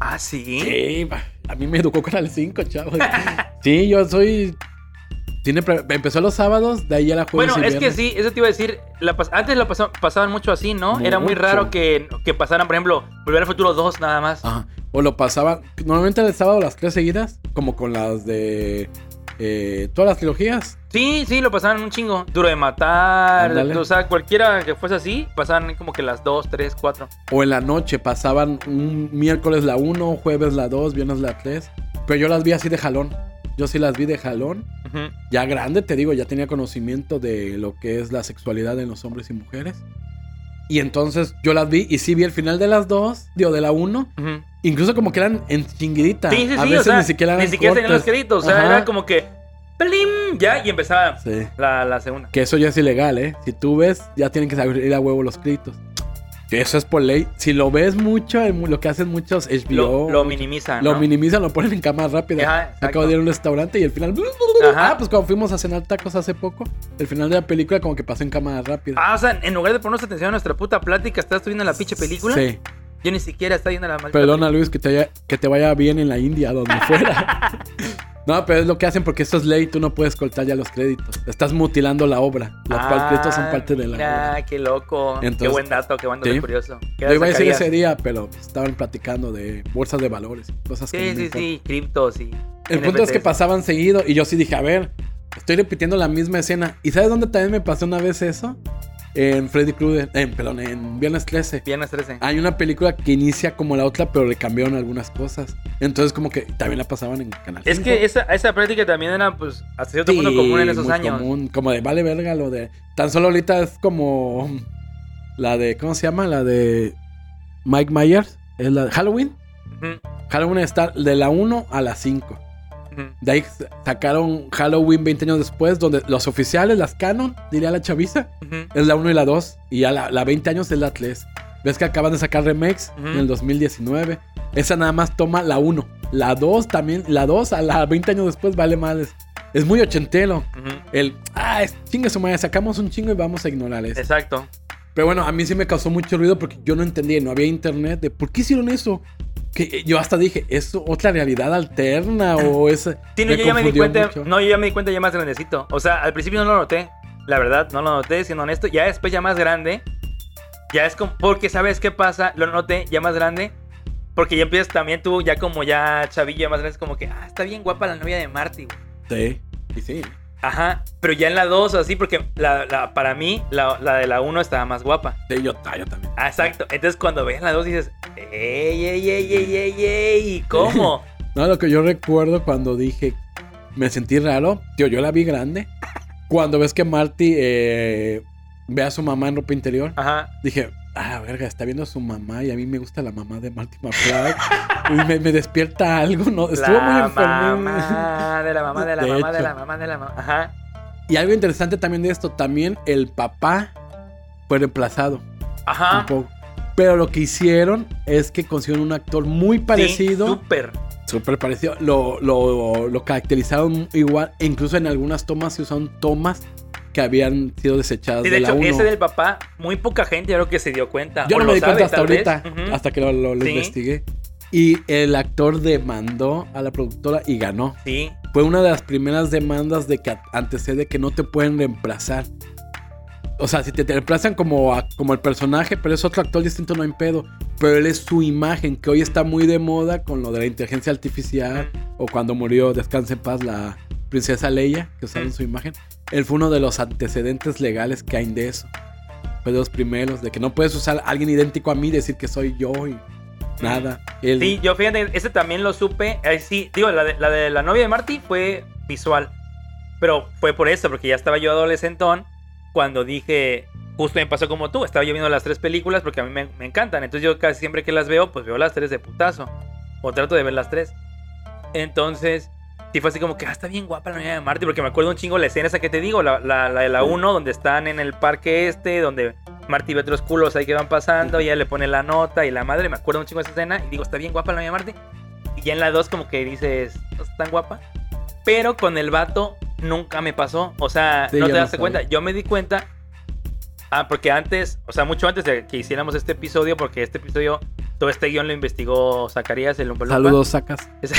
Ah, sí. Sí, a mí me educó con el 5, chavos. sí, yo soy. Pre- empezó los sábados, de ahí ya la jueves Bueno, y es que sí, eso te iba a decir. la pas- antes lo pasa- pasaban mucho así, ¿no? Era muy raro que, que pasaran, por ejemplo, Volver al Futuro 2 nada más. Ajá. O lo pasaban. Normalmente el sábado las tres seguidas, como con las de. eh, todas las trilogías. Sí, sí, lo pasaban un chingo. Duro de matar. O sea, cualquiera que fuese así, pasaban como que las 2, 3, 4. O en la noche pasaban un miércoles la 1, jueves la 2, viernes la 3. Pero yo las vi así de jalón. Yo sí las vi de jalón. Ya grande, te digo, ya tenía conocimiento de lo que es la sexualidad en los hombres y mujeres. Y entonces yo las vi y sí vi el final de las dos, digo, de la 1. Incluso como que eran en chinguidita. Sí, sí, A sí. veces o sea, ni siquiera eran ni siquiera tenían los créditos. O sea, Ajá. era como que. ¡Plim! Ya, y empezaba la, la segunda. Que eso ya es ilegal, ¿eh? Si tú ves, ya tienen que salir a huevo los créditos. Eso es por ley. Si lo ves mucho, lo que hacen muchos HBO. Lo, lo minimizan. Lo minimizan, lo ponen en cámara rápida. Ajá. Acabo de ir a un restaurante y el final. Ajá. Ah, pues cuando fuimos a cenar tacos hace poco, el final de la película como que pasó en cámara rápida. Ah, o sea, en lugar de ponernos atención a nuestra puta plática, estás viendo la pinche película. Sí. Yo ni siquiera estaba viendo la maldita Perdona, Luis, que te, vaya, que te vaya bien en la India, donde fuera. no, pero es lo que hacen porque esto es ley, tú no puedes cortar ya los créditos. Estás mutilando la obra. Los Ah, créditos son parte de la mira, obra. qué loco. qué buen dato, qué buen dato sí. curioso. ¿Qué Yo iba a decir ese día, pero estaban platicando de bolsas de valores, cosas que Sí, me sí, importan. sí, criptos y. El punto es que pasaban seguido y yo sí dije, a ver, estoy repitiendo la misma escena. ¿Y sabes dónde también me pasó una vez eso? En Freddy Krueger, en, perdón, en Viernes 13. Viernes 13. Hay una película que inicia como la otra, pero le cambiaron algunas cosas. Entonces, como que también la pasaban en Canal Es 5. que esa, esa práctica también era, pues, hasta cierto punto Sí, común en esos muy años. común, como de vale verga lo de. Tan solo ahorita es como. La de. ¿Cómo se llama? La de. Mike Myers. Es la de Halloween. Halloween está de la 1 a la 5. De ahí sacaron Halloween 20 años después, donde los oficiales, las canon, diría la chaviza, es la 1 y la 2. Y ya la, la 20 años es la 3. Ves que acaban de sacar remakes Ujú. en el 2019. Esa nada más toma la 1. La 2 también, la 2 a la 20 años después vale más. Es muy ochentero. Ujú. El, ah, es chingue su madre, sacamos un chingo y vamos a ignorar eso. Exacto. Pero bueno, a mí sí me causó mucho ruido porque yo no entendía, no había internet de por qué hicieron eso. Que yo hasta dije, ¿es otra realidad alterna o es.? Sí, no, yo ya me di cuenta. mucho. No, yo ya me di cuenta ya más grandecito. O sea, al principio no lo noté. La verdad, no lo noté, siendo honesto. Ya después, ya más grande. Ya es como. Porque, ¿sabes qué pasa? Lo noté ya más grande. Porque ya empiezas también tú, ya como ya chavillo, ya más grande, es como que, ah, está bien guapa la novia de Marty, güey. Sí, y sí. Ajá. Pero ya en la 2 o así, porque la, la- para mí, la, la de la 1 estaba más guapa. Sí, yo, ah, yo también. Ah, exacto. Entonces cuando ves la 2 dices, ¡ey, ey, ey, ey, ey, ey! ¿Cómo? No, lo que yo recuerdo cuando dije, me sentí raro, tío, yo la vi grande. Cuando ves que Marty eh, ve a su mamá en ropa interior, Ajá. dije, ah, verga, está viendo a su mamá y a mí me gusta la mamá de Marty McFly. y me, me despierta algo, ¿no? Estuvo muy la enfermo. mamá de la mamá de la De mamá de la mamá de la mamá. Ajá. Y algo interesante también de esto, también el papá fue reemplazado Ajá. un poco. Pero lo que hicieron es que consiguieron un actor muy parecido. Sí, súper. Súper parecido. Lo, lo, lo caracterizaron igual. E incluso en algunas tomas se usaron tomas que habían sido desechadas Sí, de de, la hecho, 1. ese del papá, muy poca gente yo creo que se dio cuenta. Yo O no lo me di sabe, cuenta hasta ahorita. Ujú. Hasta que lo, lo- lo Sí. investigué. Y el actor demandó a la productora y ganó. Sí. Fue una de las primeras demandas de que antecede que no te pueden reemplazar. O sea, si te, te reemplazan como, a- como el personaje, pero es otro actor distinto, no hay pedo. Pero él es su imagen, que hoy está muy de moda con lo de la inteligencia artificial. O cuando murió, descanse en paz, la princesa Leia, que usaron Mm. su imagen. Él fue uno de los antecedentes legales que hay de eso. Fue de los primeros, de que no puedes usar a alguien idéntico a mí decir que soy yo y nada. Sí, yo fíjate, ese también lo supe. eh, sí, digo, la de, la de la novia de Marty fue visual. Pero fue por eso, porque ya estaba yo adolescentón cuando dije, justo me pasó como tú. Estaba yo viendo las tres películas porque a mí me, me encantan. Entonces yo casi siempre que las veo, pues veo las tres de putazo. O trato de ver las tres. Entonces, sí fue así como que, ah, está bien guapa la niña de Marty. Porque me acuerdo un chingo la escena esa que te digo, la, la, la de la 1, donde están en el parque este, donde Marty ve otros culos ahí que van pasando, y ella le pone la nota y la madre. Me acuerdo un chingo de esa escena y digo, está bien guapa la niña de Marty. Y ya en la 2 como que dices, no está tan guapa. Pero con el vato nunca me pasó. O sea, Sí, no te das cuenta. Yo me di cuenta. Ah, porque antes, o sea, mucho antes de que hiciéramos este episodio, porque este episodio, todo este guion lo investigó Zacarías, el Lumpa. Saludos, sacas.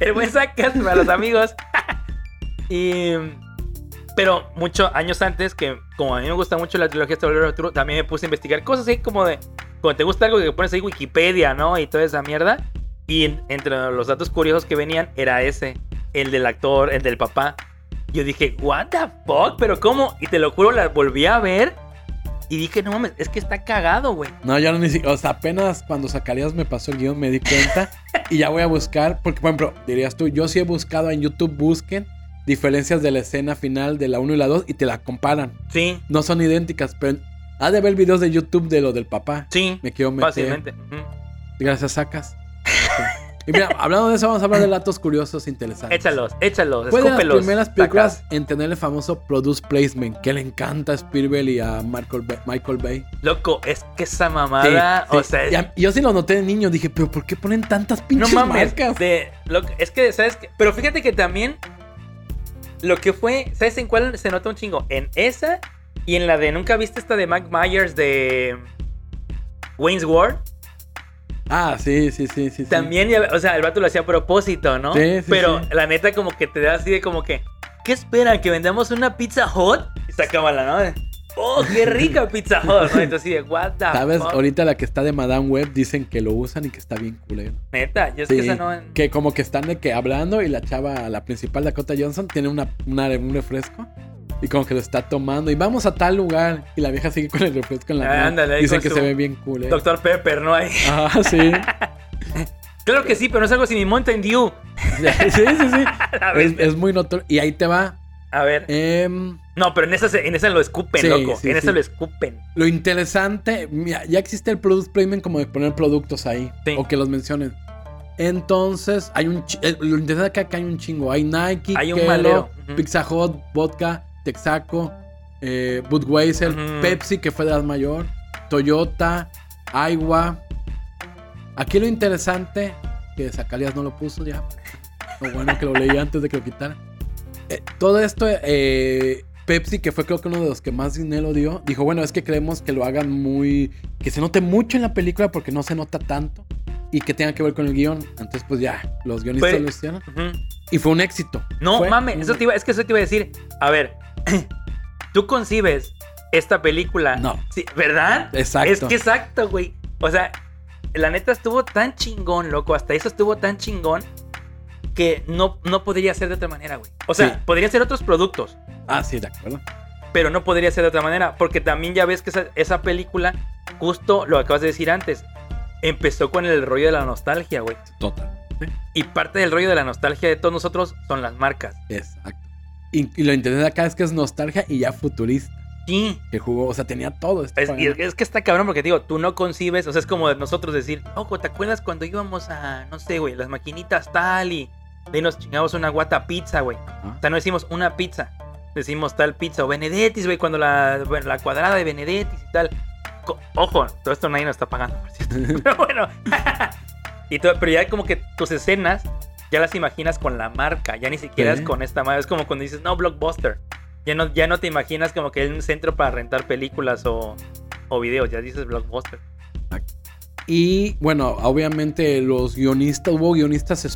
El buen Zacas para los amigos. y. Pero muchos años antes, que como a mí me gusta mucho la trilogía de Volver Futuro, también me puse a investigar cosas así como de. Cuando te gusta algo que pones ahí Wikipedia, ¿no? Y toda esa mierda. Y en- entre los datos curiosos que venían era ese, el del actor, el del papá. Yo dije, ¿What the fuck? ¿Pero cómo? Y te lo juro, la volví a ver. Y dije, no mames, es que está cagado, güey. No, ya no ni siquiera. O sea, apenas cuando Zacarías me pasó el guion me di cuenta. y ya voy a buscar. Porque, por ejemplo, dirías tú, yo sí he buscado en YouTube, busquen diferencias de la escena final de la 1 y la 2 y te la comparan. Sí, No son idénticas, pero ha de ver videos de YouTube de lo del papá. sí, Me quiero meter. fácilmente. Gracias, sacas. Y mira, hablando de eso, vamos a hablar de datos curiosos interesantes. Échalos, échalos, Fue de las escúpelos. primeras sacas. películas en tener el famoso produce placement que le encanta a Spielberg y a Michael Bay. Michael Bay. Loco, es que esa mamada, Sí, o sí. sea, yo sí lo noté de niño, dije, pero ¿por qué ponen tantas no pinches mames. marcas? de- lo- es que, ¿sabes qué? Pero fíjate que también lo que fue, ¿sabes en cuál se nota un chingo? En esa y en la de, ¿nunca viste esta de Mike Myers de Wayne's World? Ah, sí, sí, sí, sí. sí. También, o sea, el vato lo hacía a propósito, ¿no? Sí, sí, Pero sí. la neta como que te da así de como que, ¿qué esperan? ¿Que vendamos una pizza hot? Y sacábala, ¿no? Oh, qué rica pizza hot, ¿no? Entonces así de, what the ¿Sabes? fuck? Ahorita la que está de Madame Web dicen que lo usan y que está bien culero. Neta, yo es Sí, que esa no... Que como que están de que hablando y la chava, la principal Dakota Johnson, tiene una, una- un refresco y como que lo está tomando y vamos a tal lugar y la vieja sigue con el refresco en la Ah, mano. ándale, Dicen que se ve bien culero. Doctor Pepper, ¿no? Ahí. Ah, sí. Claro que sí, pero no es algo sin mi Mountain Dew. sí, sí, sí. Es, es muy notorio. Y ahí te va. a ver. Em, No, pero en esa, en esa lo escupen, Sí, loco. sí, en esa sí. lo escupen. lo interesante, mira, ya existe el product placement como de poner productos ahí. Sí. O que los mencionen. Entonces, hay un eh, lo interesante acá que hay un chingo. Hay Nike, Hay un. Ujú. Pizza Hut, Vodka, Texaco, eh, Budweiser. Pepsi, que fue de las mayor, Toyota, Aiwa. Aquí lo interesante, que Zacalias no lo puso ya. Lo bueno que lo leí antes de que lo quitara. Eh, todo esto, eh, Pepsi, que fue creo que uno de los que más dinero dio, dijo, bueno, es que creemos que lo hagan muy... que se note mucho en la película porque no se nota tanto y que tenga que ver con el guion. Entonces, pues ya, los guionistas Fue- lo hicieron. Y fue un éxito. No Fue mames, un- eso te iba, es que eso te iba a decir. A ver, tú concibes esta película. No. Sí, ¿Verdad? Exacto. Es que exacto, güey. O sea, la neta estuvo tan chingón, loco. Hasta eso estuvo tan chingón que no, no podría ser de otra manera, güey. O sea, Sí. podrían ser otros productos. Ah, sí, de acuerdo. pero no podría ser de otra manera, porque también ya ves que esa, esa película, justo lo acabas de decir antes, empezó con el rollo de la nostalgia, güey. Total. Y parte del rollo de la nostalgia de todos nosotros son las marcas. Exacto. Y, y lo interesante acá es que es nostalgia y ya futurista. Sí, Que jugó, o sea, tenía todo esto. es, y que está cabrón porque digo, tú no concibes, o sea, es como nosotros decir, ojo, ¿te acuerdas cuando íbamos a, no sé, güey, las maquinitas tal y de ahí nos chingamos una guata pizza, güey? O sea, no decimos una pizza, decimos tal pizza o Benedetti's, güey, cuando la, bueno, la cuadrada de Benedetti's y tal. Co- Ojo, todo esto nadie nos está pagando, por cierto. Pero bueno. y todo, pero ya como que tus escenas ya las imaginas con la marca, ya ni siquiera Sí. es con esta madre. Es como cuando dices, no, Blockbuster. Ya no, ya no te imaginas como que es un centro para rentar películas o, o videos, ya dices Blockbuster. Y bueno, obviamente los guionistas, hubo guionistas,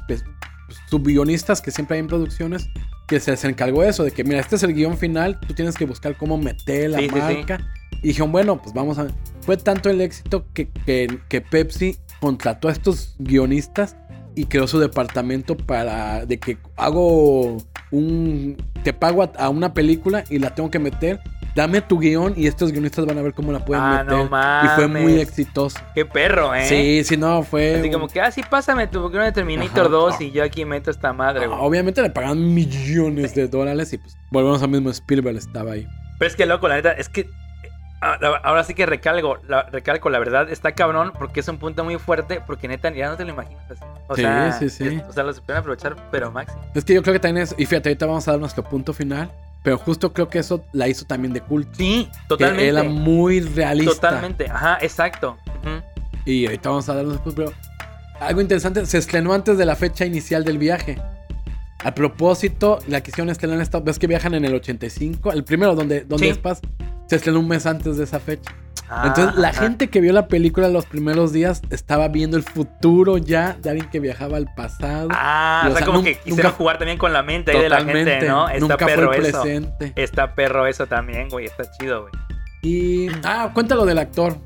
subguionistas que siempre hay en producciones, que se les encargó eso, de que mira, este es el guion final, tú tienes que buscar cómo meter la Sí, sí, sí. marca. Y dijeron, bueno, pues vamos a... Fue tanto el éxito que, que, que Pepsi contrató a estos guionistas y creó su departamento para de que hago un... Te pago a, a una película y la tengo que meter. Dame tu guion y estos guionistas van a ver cómo la pueden Ah, meter. no y fue muy mames. exitoso. Qué perro, ¿eh? Sí, sí, no, fue... Así como que, ah, sí, pásame tu Pokémon de Terminator Ajá. 2 y yo aquí meto esta madre, Ah, güey. Obviamente le pagaban millones de dólares y pues volvemos al mismo Spielberg estaba ahí. Pero es que loco, la neta, es que. Ah, Ahora sí que recalco la, recalco, la verdad, está cabrón porque es un punto muy fuerte. Porque neta, ya no te lo imaginas así. O Sí, sea, sí, sí. es- o sea, lo supieron aprovechar, pero máximo. Es que yo creo que también es. Y fíjate, ahorita vamos a dar nuestro punto final. Pero justo creo que eso la hizo también de culto. Sí, Que totalmente. era muy realista. Totalmente, ajá, exacto. Y ahorita vamos a darnos después, pero algo interesante, se estrenó antes de la fecha inicial del viaje. A propósito, la quisieron estrenar en esta, ves que viajan en el 85, el primero donde, donde Sí. es Paz, se estrenó un mes antes de esa fecha. Ah, Entonces la ajá. gente que vio la película los primeros días estaba viendo el futuro ya de alguien que viajaba al pasado. Ah, Y, o o sea, sea, como que quisieron nunca- jugar también con la mente ahí de la gente, ¿no? Está nunca perro fue el eso. presente. Está perro eso también, güey. Está chido, güey. Y ah, cuéntalo del actor.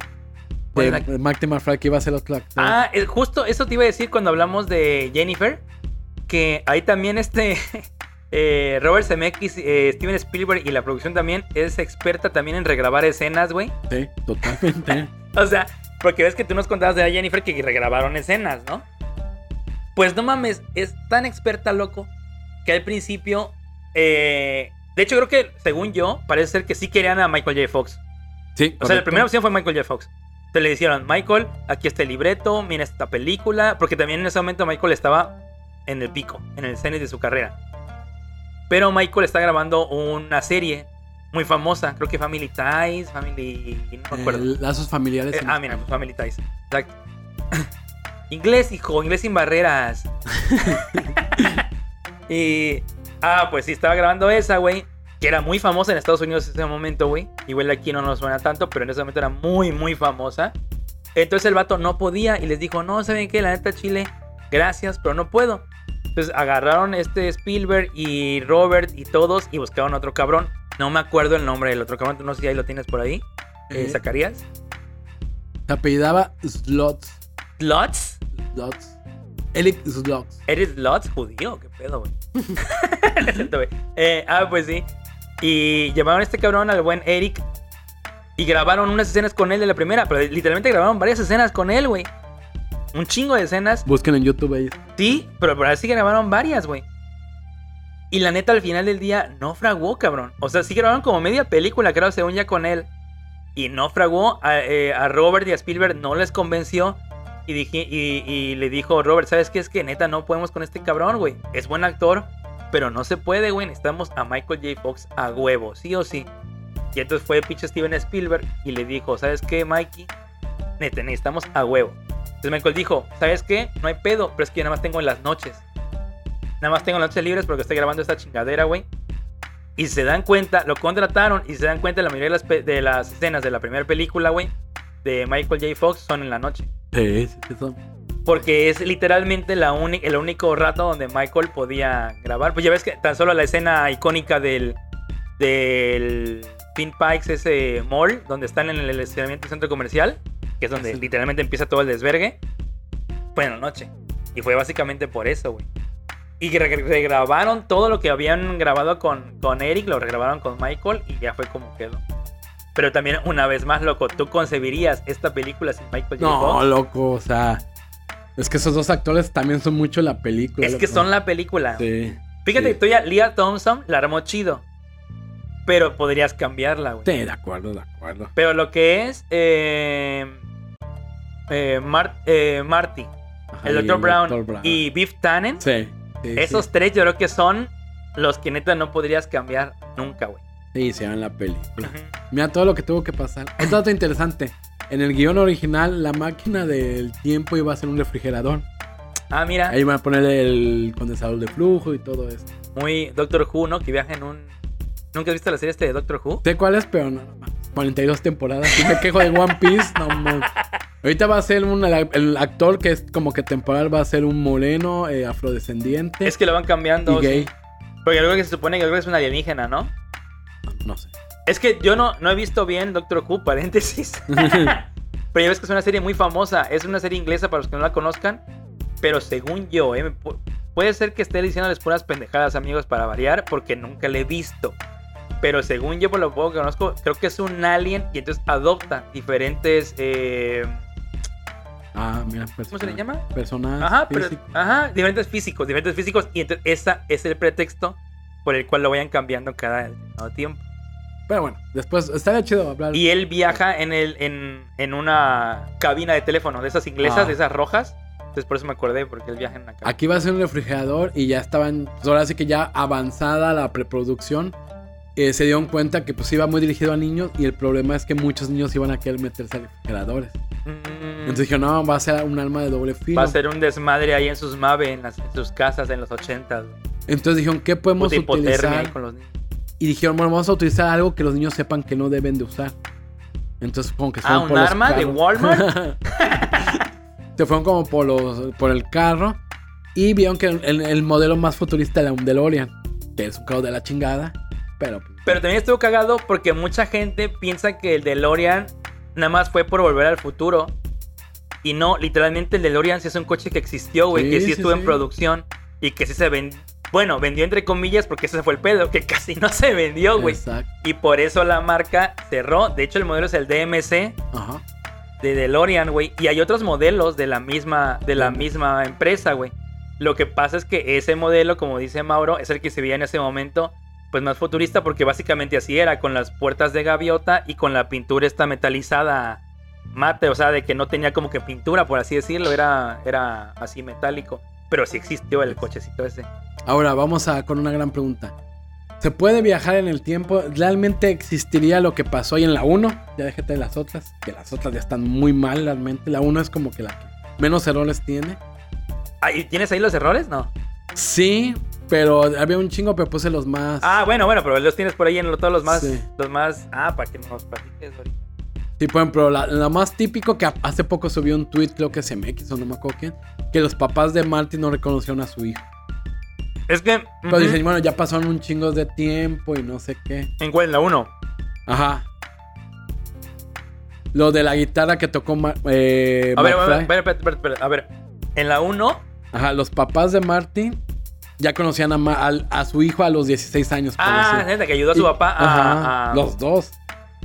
¿Cuál De, de Mark que iba a ser otro actor. Ah, eh, justo eso te iba a decir cuando hablamos de Jennifer. Que ahí también este eh, Robert Zemeckis, eh, Steven Spielberg y la producción también es experta también en regrabar escenas, güey. Sí, totalmente. O sea, porque ves que tú nos contabas de Jennifer que regrabaron escenas, ¿no? Pues no mames, es tan experta, loco, que al principio... eh, de hecho, creo que, según yo, parece ser que sí querían a Michael J. Fox. Sí, O sea, la primera opción fue Michael J. Fox. Entonces le dijeron, Michael, aquí está el libreto, mira esta película. Porque también en ese momento Michael estaba en el pico, en el cenit de su carrera. Pero Michael está grabando una serie muy famosa, creo que Family Ties, Family... No me acuerdo. Eh, lazos familiares. Eh, ah, mira. Family Ties. Exacto. inglés, hijo, inglés sin barreras. y... Ah, pues sí, estaba grabando esa, güey. Que era muy famosa en Estados Unidos en ese momento, güey. Igual aquí no nos suena tanto, pero en ese momento era muy, muy famosa. Entonces el vato no podía y les dijo, no, ¿saben qué? La neta, Chile, gracias, pero no puedo. Entonces agarraron este Spielberg y Robert y todos y buscaron otro cabrón. No me acuerdo el nombre del otro cabrón, no sé si ahí lo tienes por ahí. Eh, Eh. ¿Zacarías? Se apellidaba Slots. ¿Slots? Slots. Eric Slots. ¿Eres Slots judío? ¿Qué pedo, güey? Eh, ah, pues sí. Y llamaron a este cabrón al buen Eric y grabaron unas escenas con él de la primera, pero literalmente grabaron varias escenas con él, güey. Un chingo de escenas. Busquen en YouTube ahí. Sí, pero por así grabaron varias, güey. Y la neta, al final del día, no fraguó, cabrón. O sea, sí grabaron como media película, creo, según ya con él. Y no fraguó. A, eh, a Robert y a Spielberg no les convenció. Y, dije, y, y le dijo, Robert, ¿sabes qué? Es que neta no podemos con este cabrón, güey. Es buen actor, pero no se puede, güey. Necesitamos a Michael J. Fox a huevo, sí o sí. Y entonces fue pinche Steven Spielberg y le dijo, ¿sabes qué, Mikey? Neta, necesitamos a huevo. Entonces Michael dijo, ¿sabes qué? No hay pedo, pero es que yo nada más tengo en las noches. Nada más tengo las noches libres porque estoy grabando esta chingadera, güey. Y se dan cuenta, lo contrataron y se dan cuenta la mayoría de las, de las escenas de la primera película, güey, de Michael J. Fox son en la noche. Sí, sí, sí, son. Porque es literalmente la el único rato donde Michael podía grabar. Pues ya ves que tan solo la escena icónica del, del Twin Pikes, ese mall, donde están en el estacionamiento del centro comercial, que es donde Sí. literalmente empieza todo el desvergue, fue en la noche. Y fue básicamente por eso, güey. Y re- regrabaron todo lo que habían grabado con, con Eric, lo regrabaron con Michael y ya fue como quedó. Pero también, una vez más, loco, ¿tú concebirías esta película sin Michael J. No, Fox? loco, o sea. Es que esos dos actores también son mucho la película. Es que son la película. Sí. Fíjate sí. tú ya, Leah Thompson la armó chido. Pero podrías cambiarla, güey. Sí, de acuerdo, de acuerdo. Pero lo que es eh, eh, Mar- eh, Marty, Ajá, el Dr. Brown, Dr. Brown. y Biff Tannen, Sí. sí, esos tres yo creo que son los que neta no podrías cambiar nunca, güey. Sí, se ven la película. Mira todo lo que tuvo que pasar. Un dato interesante. En el guion original, la máquina del tiempo iba a ser un refrigerador. Ah, mira, Ahí iban a poner el condensador de flujo y todo eso. muy Doctor Who, ¿no? Que viaja en un... ¿Nunca has visto la serie este de Doctor Who? Sé cuál es, pero no, no, 42 temporadas. Si me quejo de One Piece, no mames. Ahorita va a ser un, el actor que es como que temporal, va a ser un moreno, eh, afrodescendiente Es que lo van cambiando. y gay. sí. Porque luego que se supone que es un alienígena, ¿no? No, no sé. Es que yo no, no he visto bien Doctor Who, paréntesis. pero ya ves que es una serie muy famosa. Es una serie inglesa para los que no la conozcan. Pero según yo, eh, puede ser que esté diciéndoles puras pendejadas, amigos, para variar, porque nunca la he visto. Pero según yo, por lo poco que conozco, creo que es un alien y entonces adopta diferentes. eh, Ah, mira, ¿Cómo se le llama? Personas. Ajá, pero, físicos. ajá, diferentes físicos, diferentes físicos. Y entonces esa es el pretexto por el cual lo vayan cambiando cada tiempo. Pero bueno, después estaría chido hablar. Y él viaja en, el, en, en una cabina de teléfono de esas inglesas, Ah. de esas rojas. Entonces por eso me acordé, porque él viaja en una cabina. Aquí va a ser un refrigerador y ya estaban, pues ahora sí que ya avanzada la preproducción. Eh, se dieron cuenta que pues iba muy dirigido a niños y el problema es que muchos niños iban a querer meterse a refrigeradores. Mm, Entonces dijeron, no, va a ser un arma de doble filo. va a ser un desmadre ahí en sus Mave, en, las- en sus casas en los 80. Entonces dijeron, ¿qué podemos utilizar? con los niños. Y dijeron, bueno, vamos a utilizar algo que los niños sepan que no deben de usar. Entonces como que se Ah, fueron ¿un por los arma de. Walmart? se fueron como por, los, por el carro y vieron que el, el modelo más futurista era un DeLorean, que es un carro de la chingada, pero... Pero también estuvo cagado porque mucha gente piensa que el DeLorean nada más fue por volver al futuro. Y no, literalmente el DeLorean sí es un coche que existió, güey, Sí, que sí, sí, estuvo sí. en producción y que sí se vendió. Bueno, vendió entre comillas porque ese fue el pedo, que casi no se vendió, güey. Exacto. Y por eso la marca cerró. De hecho, el modelo es el DMC Ajá. de DeLorean, güey. Y hay otros modelos de la misma, de la misma empresa, güey. Lo que pasa es que ese modelo, como dice Mauro, es el que se veía en ese momento, pues más futurista, porque básicamente así era, con las puertas de gaviota y con la pintura esta metalizada mate, o sea, de que no tenía como que pintura, por así decirlo, era, era así metálico. Pero sí existió el cochecito ese. Ahora vamos a con una gran pregunta. ¿Se puede viajar en el tiempo? ¿Realmente existiría lo que pasó ahí en la 1? Ya déjate de las otras, que las otras ya están muy mal realmente. La 1 es como que la que menos errores tiene. Ah, ¿y ¿Tienes ahí los errores? No. Sí, pero había un chingo, pero puse los más... Ah, bueno, bueno, pero los tienes por ahí en lo- todos los más, Sí. los más. Ah, para que nos platiques ahorita. Sí, por ejemplo, la, la más típico que hace poco subió un tweet, creo que es MX o no me acuerdo quién, que los papás de Marty no reconocieron a su hijo. Es que. Pero dicen, bueno, ya pasaron un chingo de tiempo y no sé qué. ¿En cuál? En la 1. Ajá. Lo de la guitarra que tocó Ma- eh, A ver, a ver, espera, espera, a ver. En la 1. Ajá, los papás de Marty ya conocían a, Ma- al- a su hijo a los 16 años. Ah, neta, que ayudó a su Y- papá a. ajá, a- Los dos.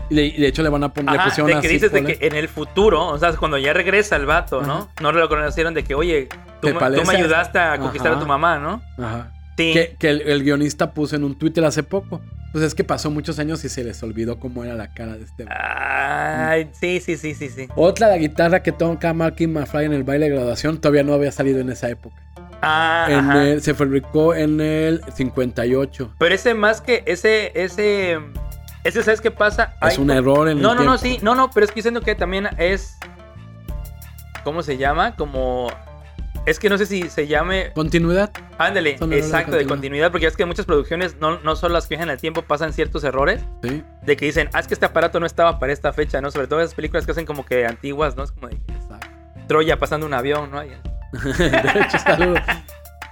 Y, de hecho le van a poner, le pusieron de que así dices de que en el futuro, o sea, cuando ya regresa el vato, ¿no? Ajá. No lo conocieron de que, oye, tú, ¿Te me- tú parece? me ayudaste a conquistar Ajá. a tu mamá, ¿no? Ajá. Sí. Que, que el, el guionista puso en un Twitter hace poco. Pues es que pasó muchos años y se les olvidó cómo era la cara de este. Ay, sí, sí, sí, sí, sí. Otra, la guitarra que toca Marky McFly en el baile de graduación, todavía no había salido en esa época. Ah, En ajá. el- se fabricó en el 58. Pero ese más que ese, ese, ese, ¿sabes qué pasa? Es un error en No, el no, no, tiempo. sí, no, no, pero es que diciendo que también es, ¿cómo se llama? Como, es que no sé si se llame, Continuidad. ándale, Son errores de exacto, de continuidad. continuidad, porque es que muchas producciones no, no solo las que viajan en el tiempo, pasan ciertos errores, Sí. de que dicen, ah, es que este aparato no estaba para esta fecha, ¿no? Sobre todo esas películas que hacen como que antiguas, ¿no? Es como de Exacto. Troya pasando un avión, ¿no? Y- de hecho, saludos.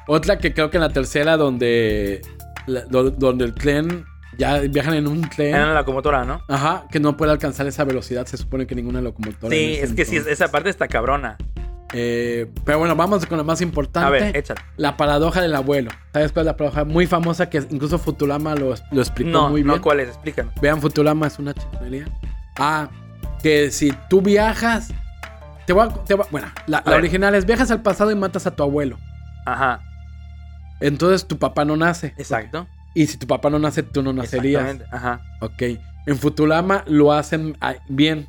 Otra que creo que en la tercera, donde, la- do- donde el tren, ya viajan en un tren. En la locomotora, ¿no? Ajá, que no puede alcanzar esa velocidad. Se supone que ninguna locomotora. Sí, es que sí, entonces. esa parte está cabrona. Eh, pero bueno, vamos con la más importante. A ver, échale. La paradoja del abuelo. ¿Sabes cuál es la paradoja? Muy famosa que incluso Futurama lo, lo explicó No, muy bien. no, ¿cuál es? Explícanos. Vean, Futurama es una chingonería. Ah, que si tú viajas. Te voy a, te voy a- bueno, la, original es viajas al pasado y matas a tu abuelo. Ajá, Entonces tu papá no nace. exacto. Y si tu papá no nace, tú no nacerías. Exactamente, ajá. Ok. En Futurama lo hacen bien.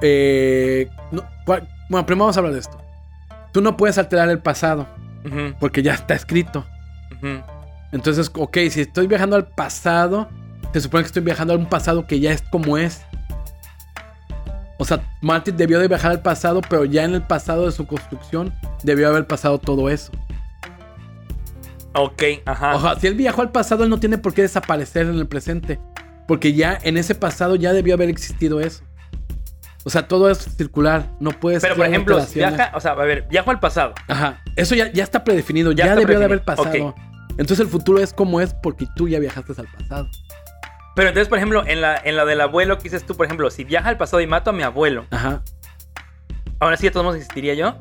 Eh, no, ¿cuál- bueno, primero vamos a hablar de esto. Tú no puedes alterar el pasado porque ya está escrito. Entonces, ok, si estoy viajando al pasado, se supone que estoy viajando a un pasado que ya es como es. O sea, Martin debió de viajar al pasado, pero ya en el pasado de su construcción debió haber pasado todo eso. Ok, ajá. O sea, si él viajó al pasado, él no tiene por qué desaparecer en el presente. Porque ya en ese pasado ya debió haber existido eso. O sea, todo es circular. No puedes. Pero por ejemplo, viaja, o sea, a ver, viajo al pasado. Ajá. Eso ya, ya está predefinido. Ya Ya, está debió de haber pasado. Entonces el futuro es como es porque tú ya viajaste al pasado. Pero entonces, por ejemplo, en la, en la del abuelo, ¿qué dices tú? Por ejemplo, si viaja al pasado y mato a mi abuelo, Ajá. ¿ahora sí de todos modos existiría yo?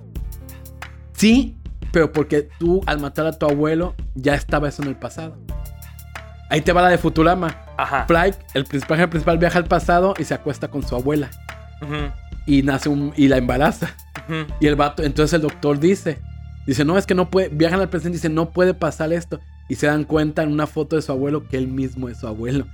Sí, pero porque tú al matar a tu abuelo ya estaba eso en el pasado. Ahí te va la de Futurama. Ajá. Fly, el personaje principal viaja al pasado y se acuesta con su abuela. Ujú, Y nace un. y la embaraza. ujú. Y el vato, entonces el doctor dice. Dice, no, es que no puede. Viajan al presente y dice, no puede pasar esto. Y se dan cuenta en una foto de su abuelo que él mismo es su abuelo.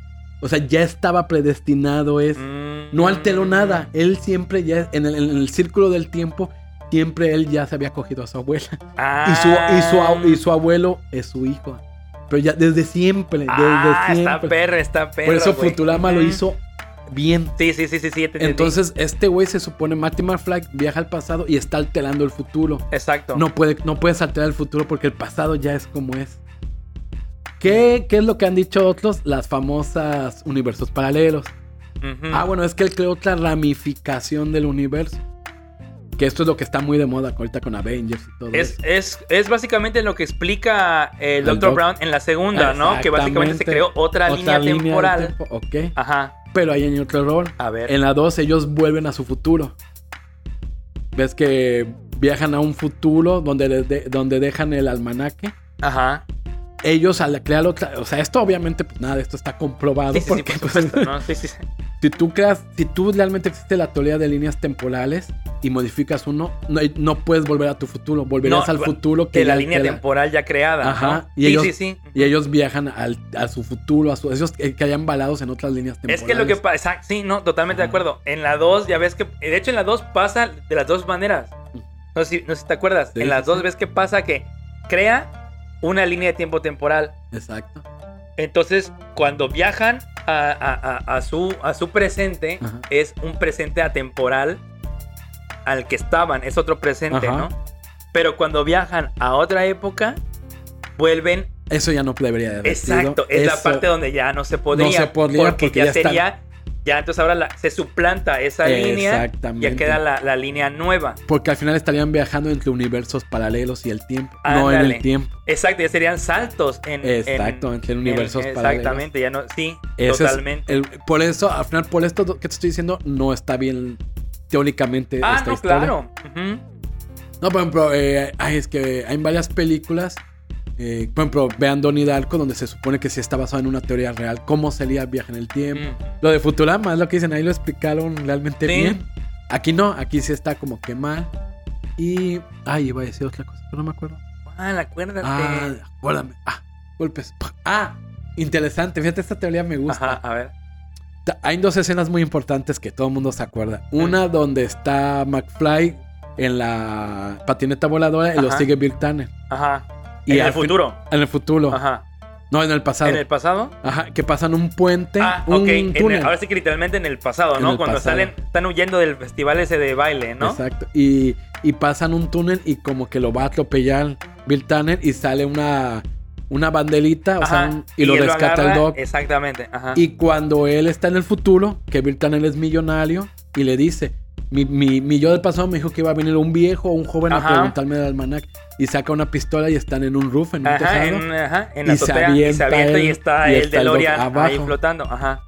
O sea, ya estaba predestinado es. Mm. No alteró nada. Él siempre ya, en el, en el círculo del tiempo, siempre él ya se había cogido a su abuela. Y su, y su, Ah. y su abuelo es su hijo. Pero ya desde siempre, desde Ah, está siempre. perro, está perro. Por eso güey. Futurama lo hizo bien. Sí, sí, sí, sí, sí. Entonces, este güey se supone, Marty McFly viaja al pasado y está alterando el futuro. Exacto. No, puede, no puedes alterar el futuro porque el pasado ya es como es. ¿Qué, qué es lo que han dicho otros? Las famosas universos paralelos. Ah, bueno, es que él creó otra ramificación del universo. Que esto es lo que está muy de moda ahorita con Avengers y todo Es, eso. es, es básicamente lo que explica el El Dr. doc- Brown en la segunda, ¿no? Que básicamente se creó otra, línea temporal. ok. Ajá. Pero ahí hay otro error. A ver. En la 2 ellos vuelven a su futuro. Ves que viajan a un futuro donde, de- de- donde dejan el almanaque. Ajá. Ellos al crear otra... O sea, esto obviamente, pues nada, esto está comprobado. Sí, sí, sí, porque, por pues, supuesto, ¿no? Sí, sí, sí. si tú creas... Si tú realmente existe la teoría de líneas temporales y modificas uno, no, no puedes volver a tu futuro. Volverías No, al futuro que De la ya- línea que la- temporal ya creada. Ajá, y sí, ellos- sí, sí. Y ellos viajan al- a su futuro, a su, esos que, que hayan balados en otras líneas Es temporales. que lo que pasa, sí, no, totalmente de acuerdo. En la 2, ya ves que, de hecho en la 2 pasa de las dos maneras. No sé si, no sé si te acuerdas. En las dos ves que pasa que crea una línea de tiempo temporal. Exacto. Entonces, cuando viajan a, a- a- a su, a su presente, Ajá. es un presente atemporal al que estaban, es otro presente, Ajá. ¿no? Pero cuando viajan a otra época, vuelven. Eso ya no debería de haber Exacto, sido. es la parte donde ya no se podría. No se podría porque, porque ya, ya sería. Ya entonces ahora la- se suplanta esa línea. Ya queda la, la línea nueva. Porque al final estarían viajando entre universos paralelos y el tiempo. No en el tiempo. Exacto, ya serían saltos en. en- Exacto, entre en- universos paralelos. Exactamente, ya no. Sí, Ese es totalmente. el- por eso, al final, por esto que te estoy diciendo, no está bien teóricamente ah, esta no, historia. claro. No, por ejemplo, eh, ay, es que hay varias películas. Eh, por ejemplo, vean Donnie Darko, donde se supone que sí está basado en una teoría real. ¿Cómo sería el viaje en el tiempo? Mm. Lo de Futurama es lo que dicen, ahí lo explicaron realmente Sí. bien. Aquí no, aquí sí está como que mal. Y. Ay, iba a decir otra cosa, pero no me acuerdo. Ah, acuérdate. Ah, acuérdame. Ah, golpes. Ah, interesante. Fíjate, esta teoría me gusta. Ajá, a ver. Hay dos escenas muy importantes que todo el mundo se acuerda. Una donde está McFly en la patineta voladora y lo Ajá. sigue Bill Tanner. Ajá. Y en el futuro. En el futuro. Ajá. No, en el pasado. ¿En el pasado? Ajá, que pasan un puente, Ah, un ok. en el- túnel. ahora sí que literalmente en el pasado, ¿no? el Cuando pasado. salen, están huyendo del festival ese de baile, ¿no? Exacto. Y, y pasan un túnel y como que lo va a atropellar Bill Tanner y sale una, una o sea, un- y, lo rescata el Doc. Exactamente. Ajá. Y cuando él está en el futuro, que Bill Tanner es millonario, y le dice, mi, mi, mi yo del pasado me dijo que iba a venir un viejo o un joven Ajá. a preguntarme del almanaque. Y saca una pistola y están en un roof, en un Ajá, tejado. en, ajá, en la y se azotea. y se avienta y está y el está DeLorean ahí flotando. Ajá.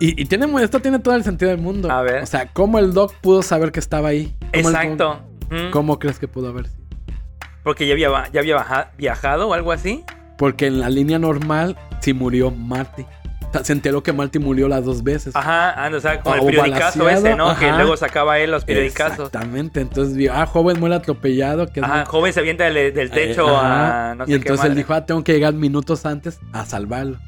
Y, y tiene, esto tiene todo el sentido del mundo. A ver. O sea, ¿cómo el Doc pudo saber que estaba ahí? ¿Cómo el- Exacto. Mm. ¿Cómo crees que pudo haber sido? Porque ya había, ya había viajado o algo así. Porque en la línea normal sí murió Marty. Se enteró que Marty murió las dos veces. Ajá, anda, o sea, con O el periodicazo ese, ¿no? Que luego sacaba él los periodicazos. Exactamente. Entonces vio, ah, joven muere atropellado. Que Ajá, muy- joven se avienta del, del techo Eh, ajá. a no sé Y qué entonces él dijo, ah, tengo que llegar minutos antes a salvarlo.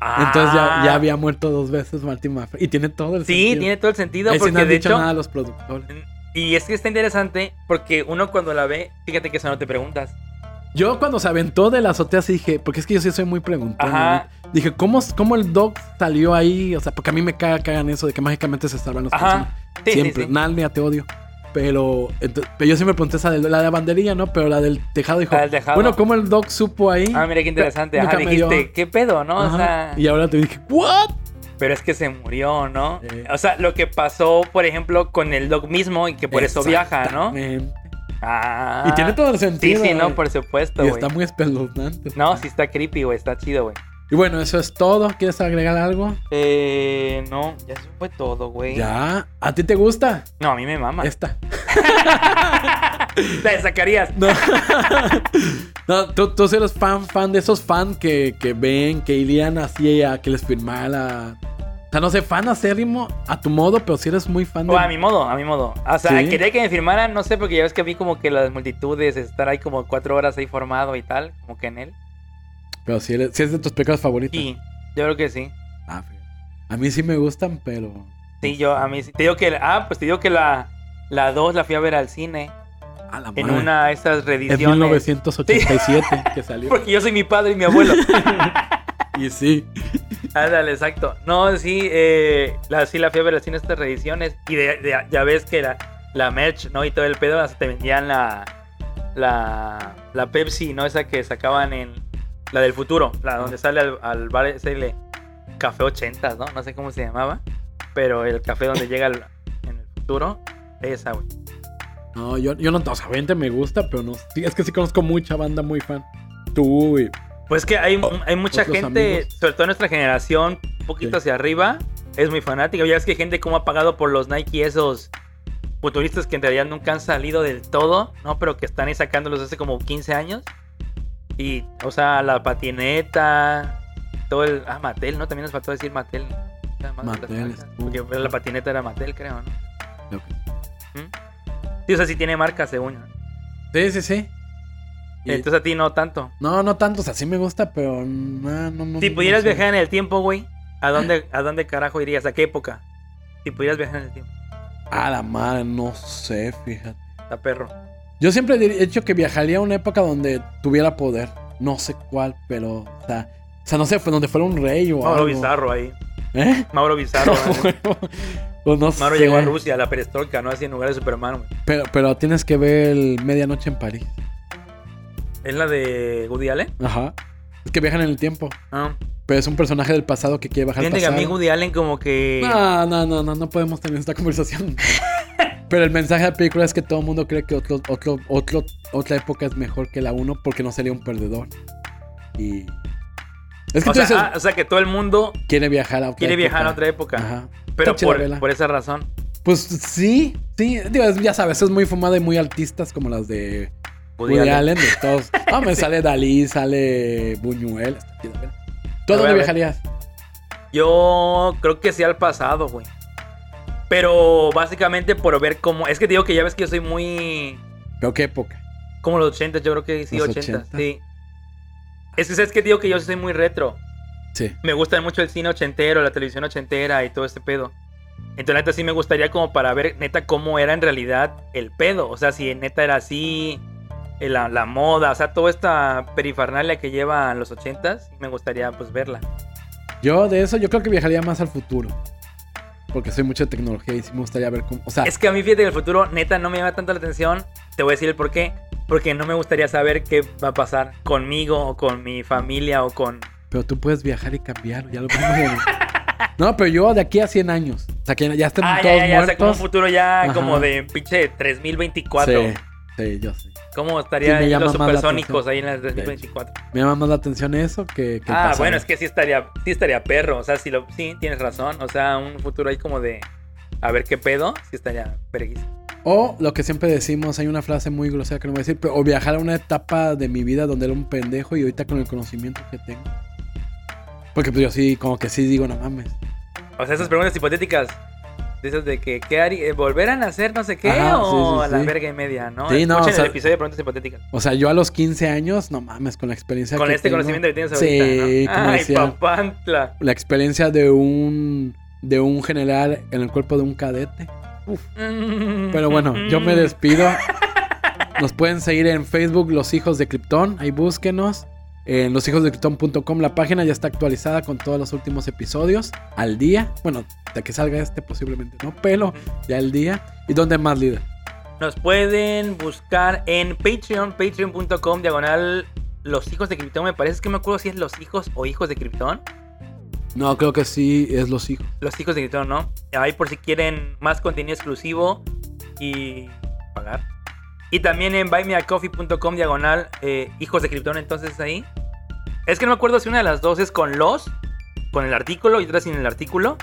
Ah. Entonces ya, ya había muerto dos veces Marty McFly. Y tiene todo el Sí, sentido. tiene todo el sentido Ahí sí no porque han de dicho hecho... nada a los productores. Y es que está interesante porque uno cuando la ve, fíjate que eso no te preguntas. Yo cuando se aventó de la azotea sí dije, porque es que yo sí soy muy preguntón. Ajá. ¿no? Dije, ¿cómo, ¿cómo el Doc salió ahí? O sea, porque a mí me caga que hagan eso de que mágicamente se salvan los personajes. Ajá. Sí, sí, siempre. sí. Narnia, te odio. Pero, pero yo siempre pregunté esa de la de banderilla, ¿no? Pero la del tejado dijo, La del tejado. bueno, ¿cómo el Doc supo ahí? Ah, mira qué interesante. Ajá, dio- dijiste, ¿qué pedo, no? O sea, Y ahora te dije, ¿what? pero es que se murió, ¿no? Sí. O sea, lo que pasó, por ejemplo, con el Doc mismo y que por eso viaja, ¿no? Ah. Y tiene todo el Sí, sentido. sí, no, güey. por supuesto, Y güey. está muy espeluznante. No, sí está creepy, güey, está chido, güey. Y bueno, eso es todo. ¿Quieres agregar algo? Eh, no, ya eso fue todo, güey. Ya. ¿A ti te gusta? No, a mí me mama. Esta. La de Zacarías. No, no tú, tú sí eres fan, fan de esos fans que, que ven, que irían así a que les firmara. O sea, no sé, fan acérrimo a tu modo, pero si eres muy fan de. O a mi modo, a mi modo. O sea, Sí. quería que me firmaran, no sé, porque ya ves que vi como que las multitudes, estar ahí como cuatro horas ahí formado y tal, como que en él. Pero si, si es de tus pecados favoritos. Sí, yo creo que sí. Ah. A mí sí me gustan, pero. Sí, yo, a mí sí. Te digo que. Ah, pues te digo que la. La 2 la fui a ver al cine. A la En madre. una de estas Es reediciones. 1987 que salió. Porque yo soy mi padre y mi abuelo. Y sí. Ándale, exacto. No, sí, eh, la, sí la fui a ver al cine estas reediciones. Y de, de- ya ves que la, la merch, ¿no? Y todo el pedo, hasta te vendían la, la, la Pepsi, ¿no? Esa que sacaban en la del futuro, la donde sale al, al bar ese le- Café 80, ¿no? No sé cómo se llamaba. Pero el café donde llega al- en el futuro, esa, güey. No, yo, yo no. O sea, obviamente me gusta, pero no. sí, es que sí conozco mucha banda muy fan. Tú. Pues que hay, hay mucha gente, amigos. sobre todo nuestra generación, un poquito Sí. hacia arriba, es muy fanática. Ya es que hay gente como ha pagado por los Nike esos futuristas que en realidad nunca han salido del todo, ¿no? Pero que están ahí sacándolos hace como 15 años. Y, o sea, la patineta, todo el... Ah, Mattel, ¿no? También nos faltó decir Mattel. Mattel. Porque la patineta era Mattel, creo, ¿no? ¿Mm? Sí, o sea, sí tiene marca, según. ¿no? Sí, sí, sí. Y- Entonces a ti no tanto. No, no tanto. O sea, sí me gusta, pero. No, no, no. Si no pudieras sé. viajar en el tiempo, güey, ¿a dónde, ¿a dónde carajo irías? ¿A qué época? Si pudieras viajar en el tiempo. A la madre, no sé, fíjate. A perro. Yo siempre he dicho que viajaría a una época donde tuviera poder. No sé cuál, pero. O sea, o sea no sé, fue donde fuera un rey o Mauro algo. Bizarro ahí. ¿Eh? Mauro Bizarro. Pues no Mauro sé. llegó a Rusia, a la perestroika, ¿no? Así en lugar de Superman, güey. Pero, pero tienes que ver el Medianoche en París. ¿Es la de Woody Allen? Ajá. Es que viajan en el tiempo. Ah. Pero es un personaje del pasado que quiere bajar al Fíjate que a pasado. mí Woody Allen como que... No, no, no, no, no podemos tener esta conversación. Pero el mensaje de la película es que todo el mundo cree que otro, otro, otro, otra época es mejor que la uno porque no sería un perdedor. Y. Es que o, tú sea, dices, ah, o sea, que todo el mundo quiere viajar a otra quiere viajar a época. otra época. Ajá. Pero por, por esa razón. Pues sí, sí. Digo, ya sabes, es muy fumada y muy artistas como las de Woody, Woody, Allen. Allen. de todos. Ah, me sale Dalí, sale Buñuel. ¿Tú a dónde ver. viajarías? Yo creo que sí al pasado, güey. Pero básicamente por ver cómo... Es que digo que ya ves que yo soy muy... ¿Pero qué época? Como los 80, yo creo que sí, Los 80, 80. sí. Es que sabes que digo que yo soy muy retro. Sí. Me gusta mucho el cine ochentero, la televisión ochentera y todo este pedo. Entonces, neta, sí me gustaría como para ver, neta, cómo era en realidad el pedo. O sea, si neta era así, eh, la, la moda, o sea, toda esta perifernalia que llevan los ochentas, me gustaría pues verla. Yo de eso, yo creo que viajaría más al futuro. Porque soy mucho de tecnología y sí me gustaría ver cómo. O sea, Es que a mí, fíjate que el futuro, neta, no me llama tanto la atención. Te voy a decir el por qué. Porque no me gustaría saber qué va a pasar conmigo o con mi familia o con... pero tú puedes viajar y cambiar. Ya lo vimos No, pero yo de aquí a 100 años. O sea, que ya estén Ah, todos ya, ya, ya, o sea, como un muertos. futuro ya Ajá. como de pinche 3024. Sí, sí, yo sé. ¿Cómo estaría Sí, me llama los supersónicos ahí en el 2024? Me llama más la atención eso que, Ah, bueno, es que sí estaría, sí estaría perro. O sea, sí, lo, sí, tienes razón. O sea, un futuro ahí como de a ver qué pedo, sí estaría perguísimo. O lo que siempre decimos, hay una frase muy grosera que no voy a decir, pero o viajar a una etapa de mi vida donde era un pendejo y ahorita con el conocimiento que tengo. Porque pues yo sí, como que sí digo, no mames. O sea, esas preguntas hipotéticas. De esas de que, ¿qué haría? eh, ¿Volver a nacer no sé qué? Ajá, o sí, sí, a la sí. verga y media, ¿no? Sí, no, Escuchen o sea- el episodio de preguntas hipotéticas. O sea, yo a los 15 años, no mames, con la experiencia Con que este tengo. conocimiento que tienes Sí, ahorita, ¿no? como Ay, decía. papantla. La experiencia de un de un general en el cuerpo de un cadete. Pero bueno, yo me despido. Nos pueden seguir en Facebook Los Hijos de Krypton, ahí búsquenos. En loshijosdecripton.com la página ya está actualizada con todos los últimos episodios al día. Bueno, de que salga este posiblemente no, pero ya al día. ¿Y dónde más, líder? Nos pueden buscar en Patreon, patreon.com, diagonal Los Hijos de Krypton. Me parece que me acuerdo si es Los Hijos o Hijos de Krypton. No, creo que sí es Los Hijos. Los Hijos de Krypton, ¿no? Ahí por si quieren más contenido exclusivo y pagar. Y también en buymeacoffee.com, diagonal eh, Hijos de Krypton, entonces ahí. Es que no me acuerdo si una de las dos es con los, con el artículo y otra sin el artículo.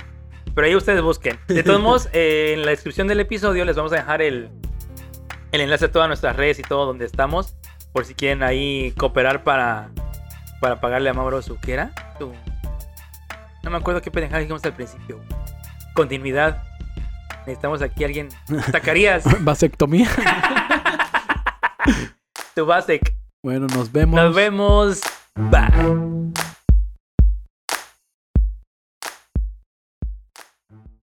Pero ahí ustedes busquen. De todos modos, eh, en la descripción del episodio les vamos a dejar el, el enlace a todas nuestras redes y todo donde estamos. Por si quieren ahí cooperar para, para pagarle a Mauro su. Su- No me acuerdo qué pendejada dijimos al principio. Continuidad. Necesitamos aquí a alguien. Zacarías, Vasectomía. tu. Bueno, nos vemos. Nos vemos. Bye.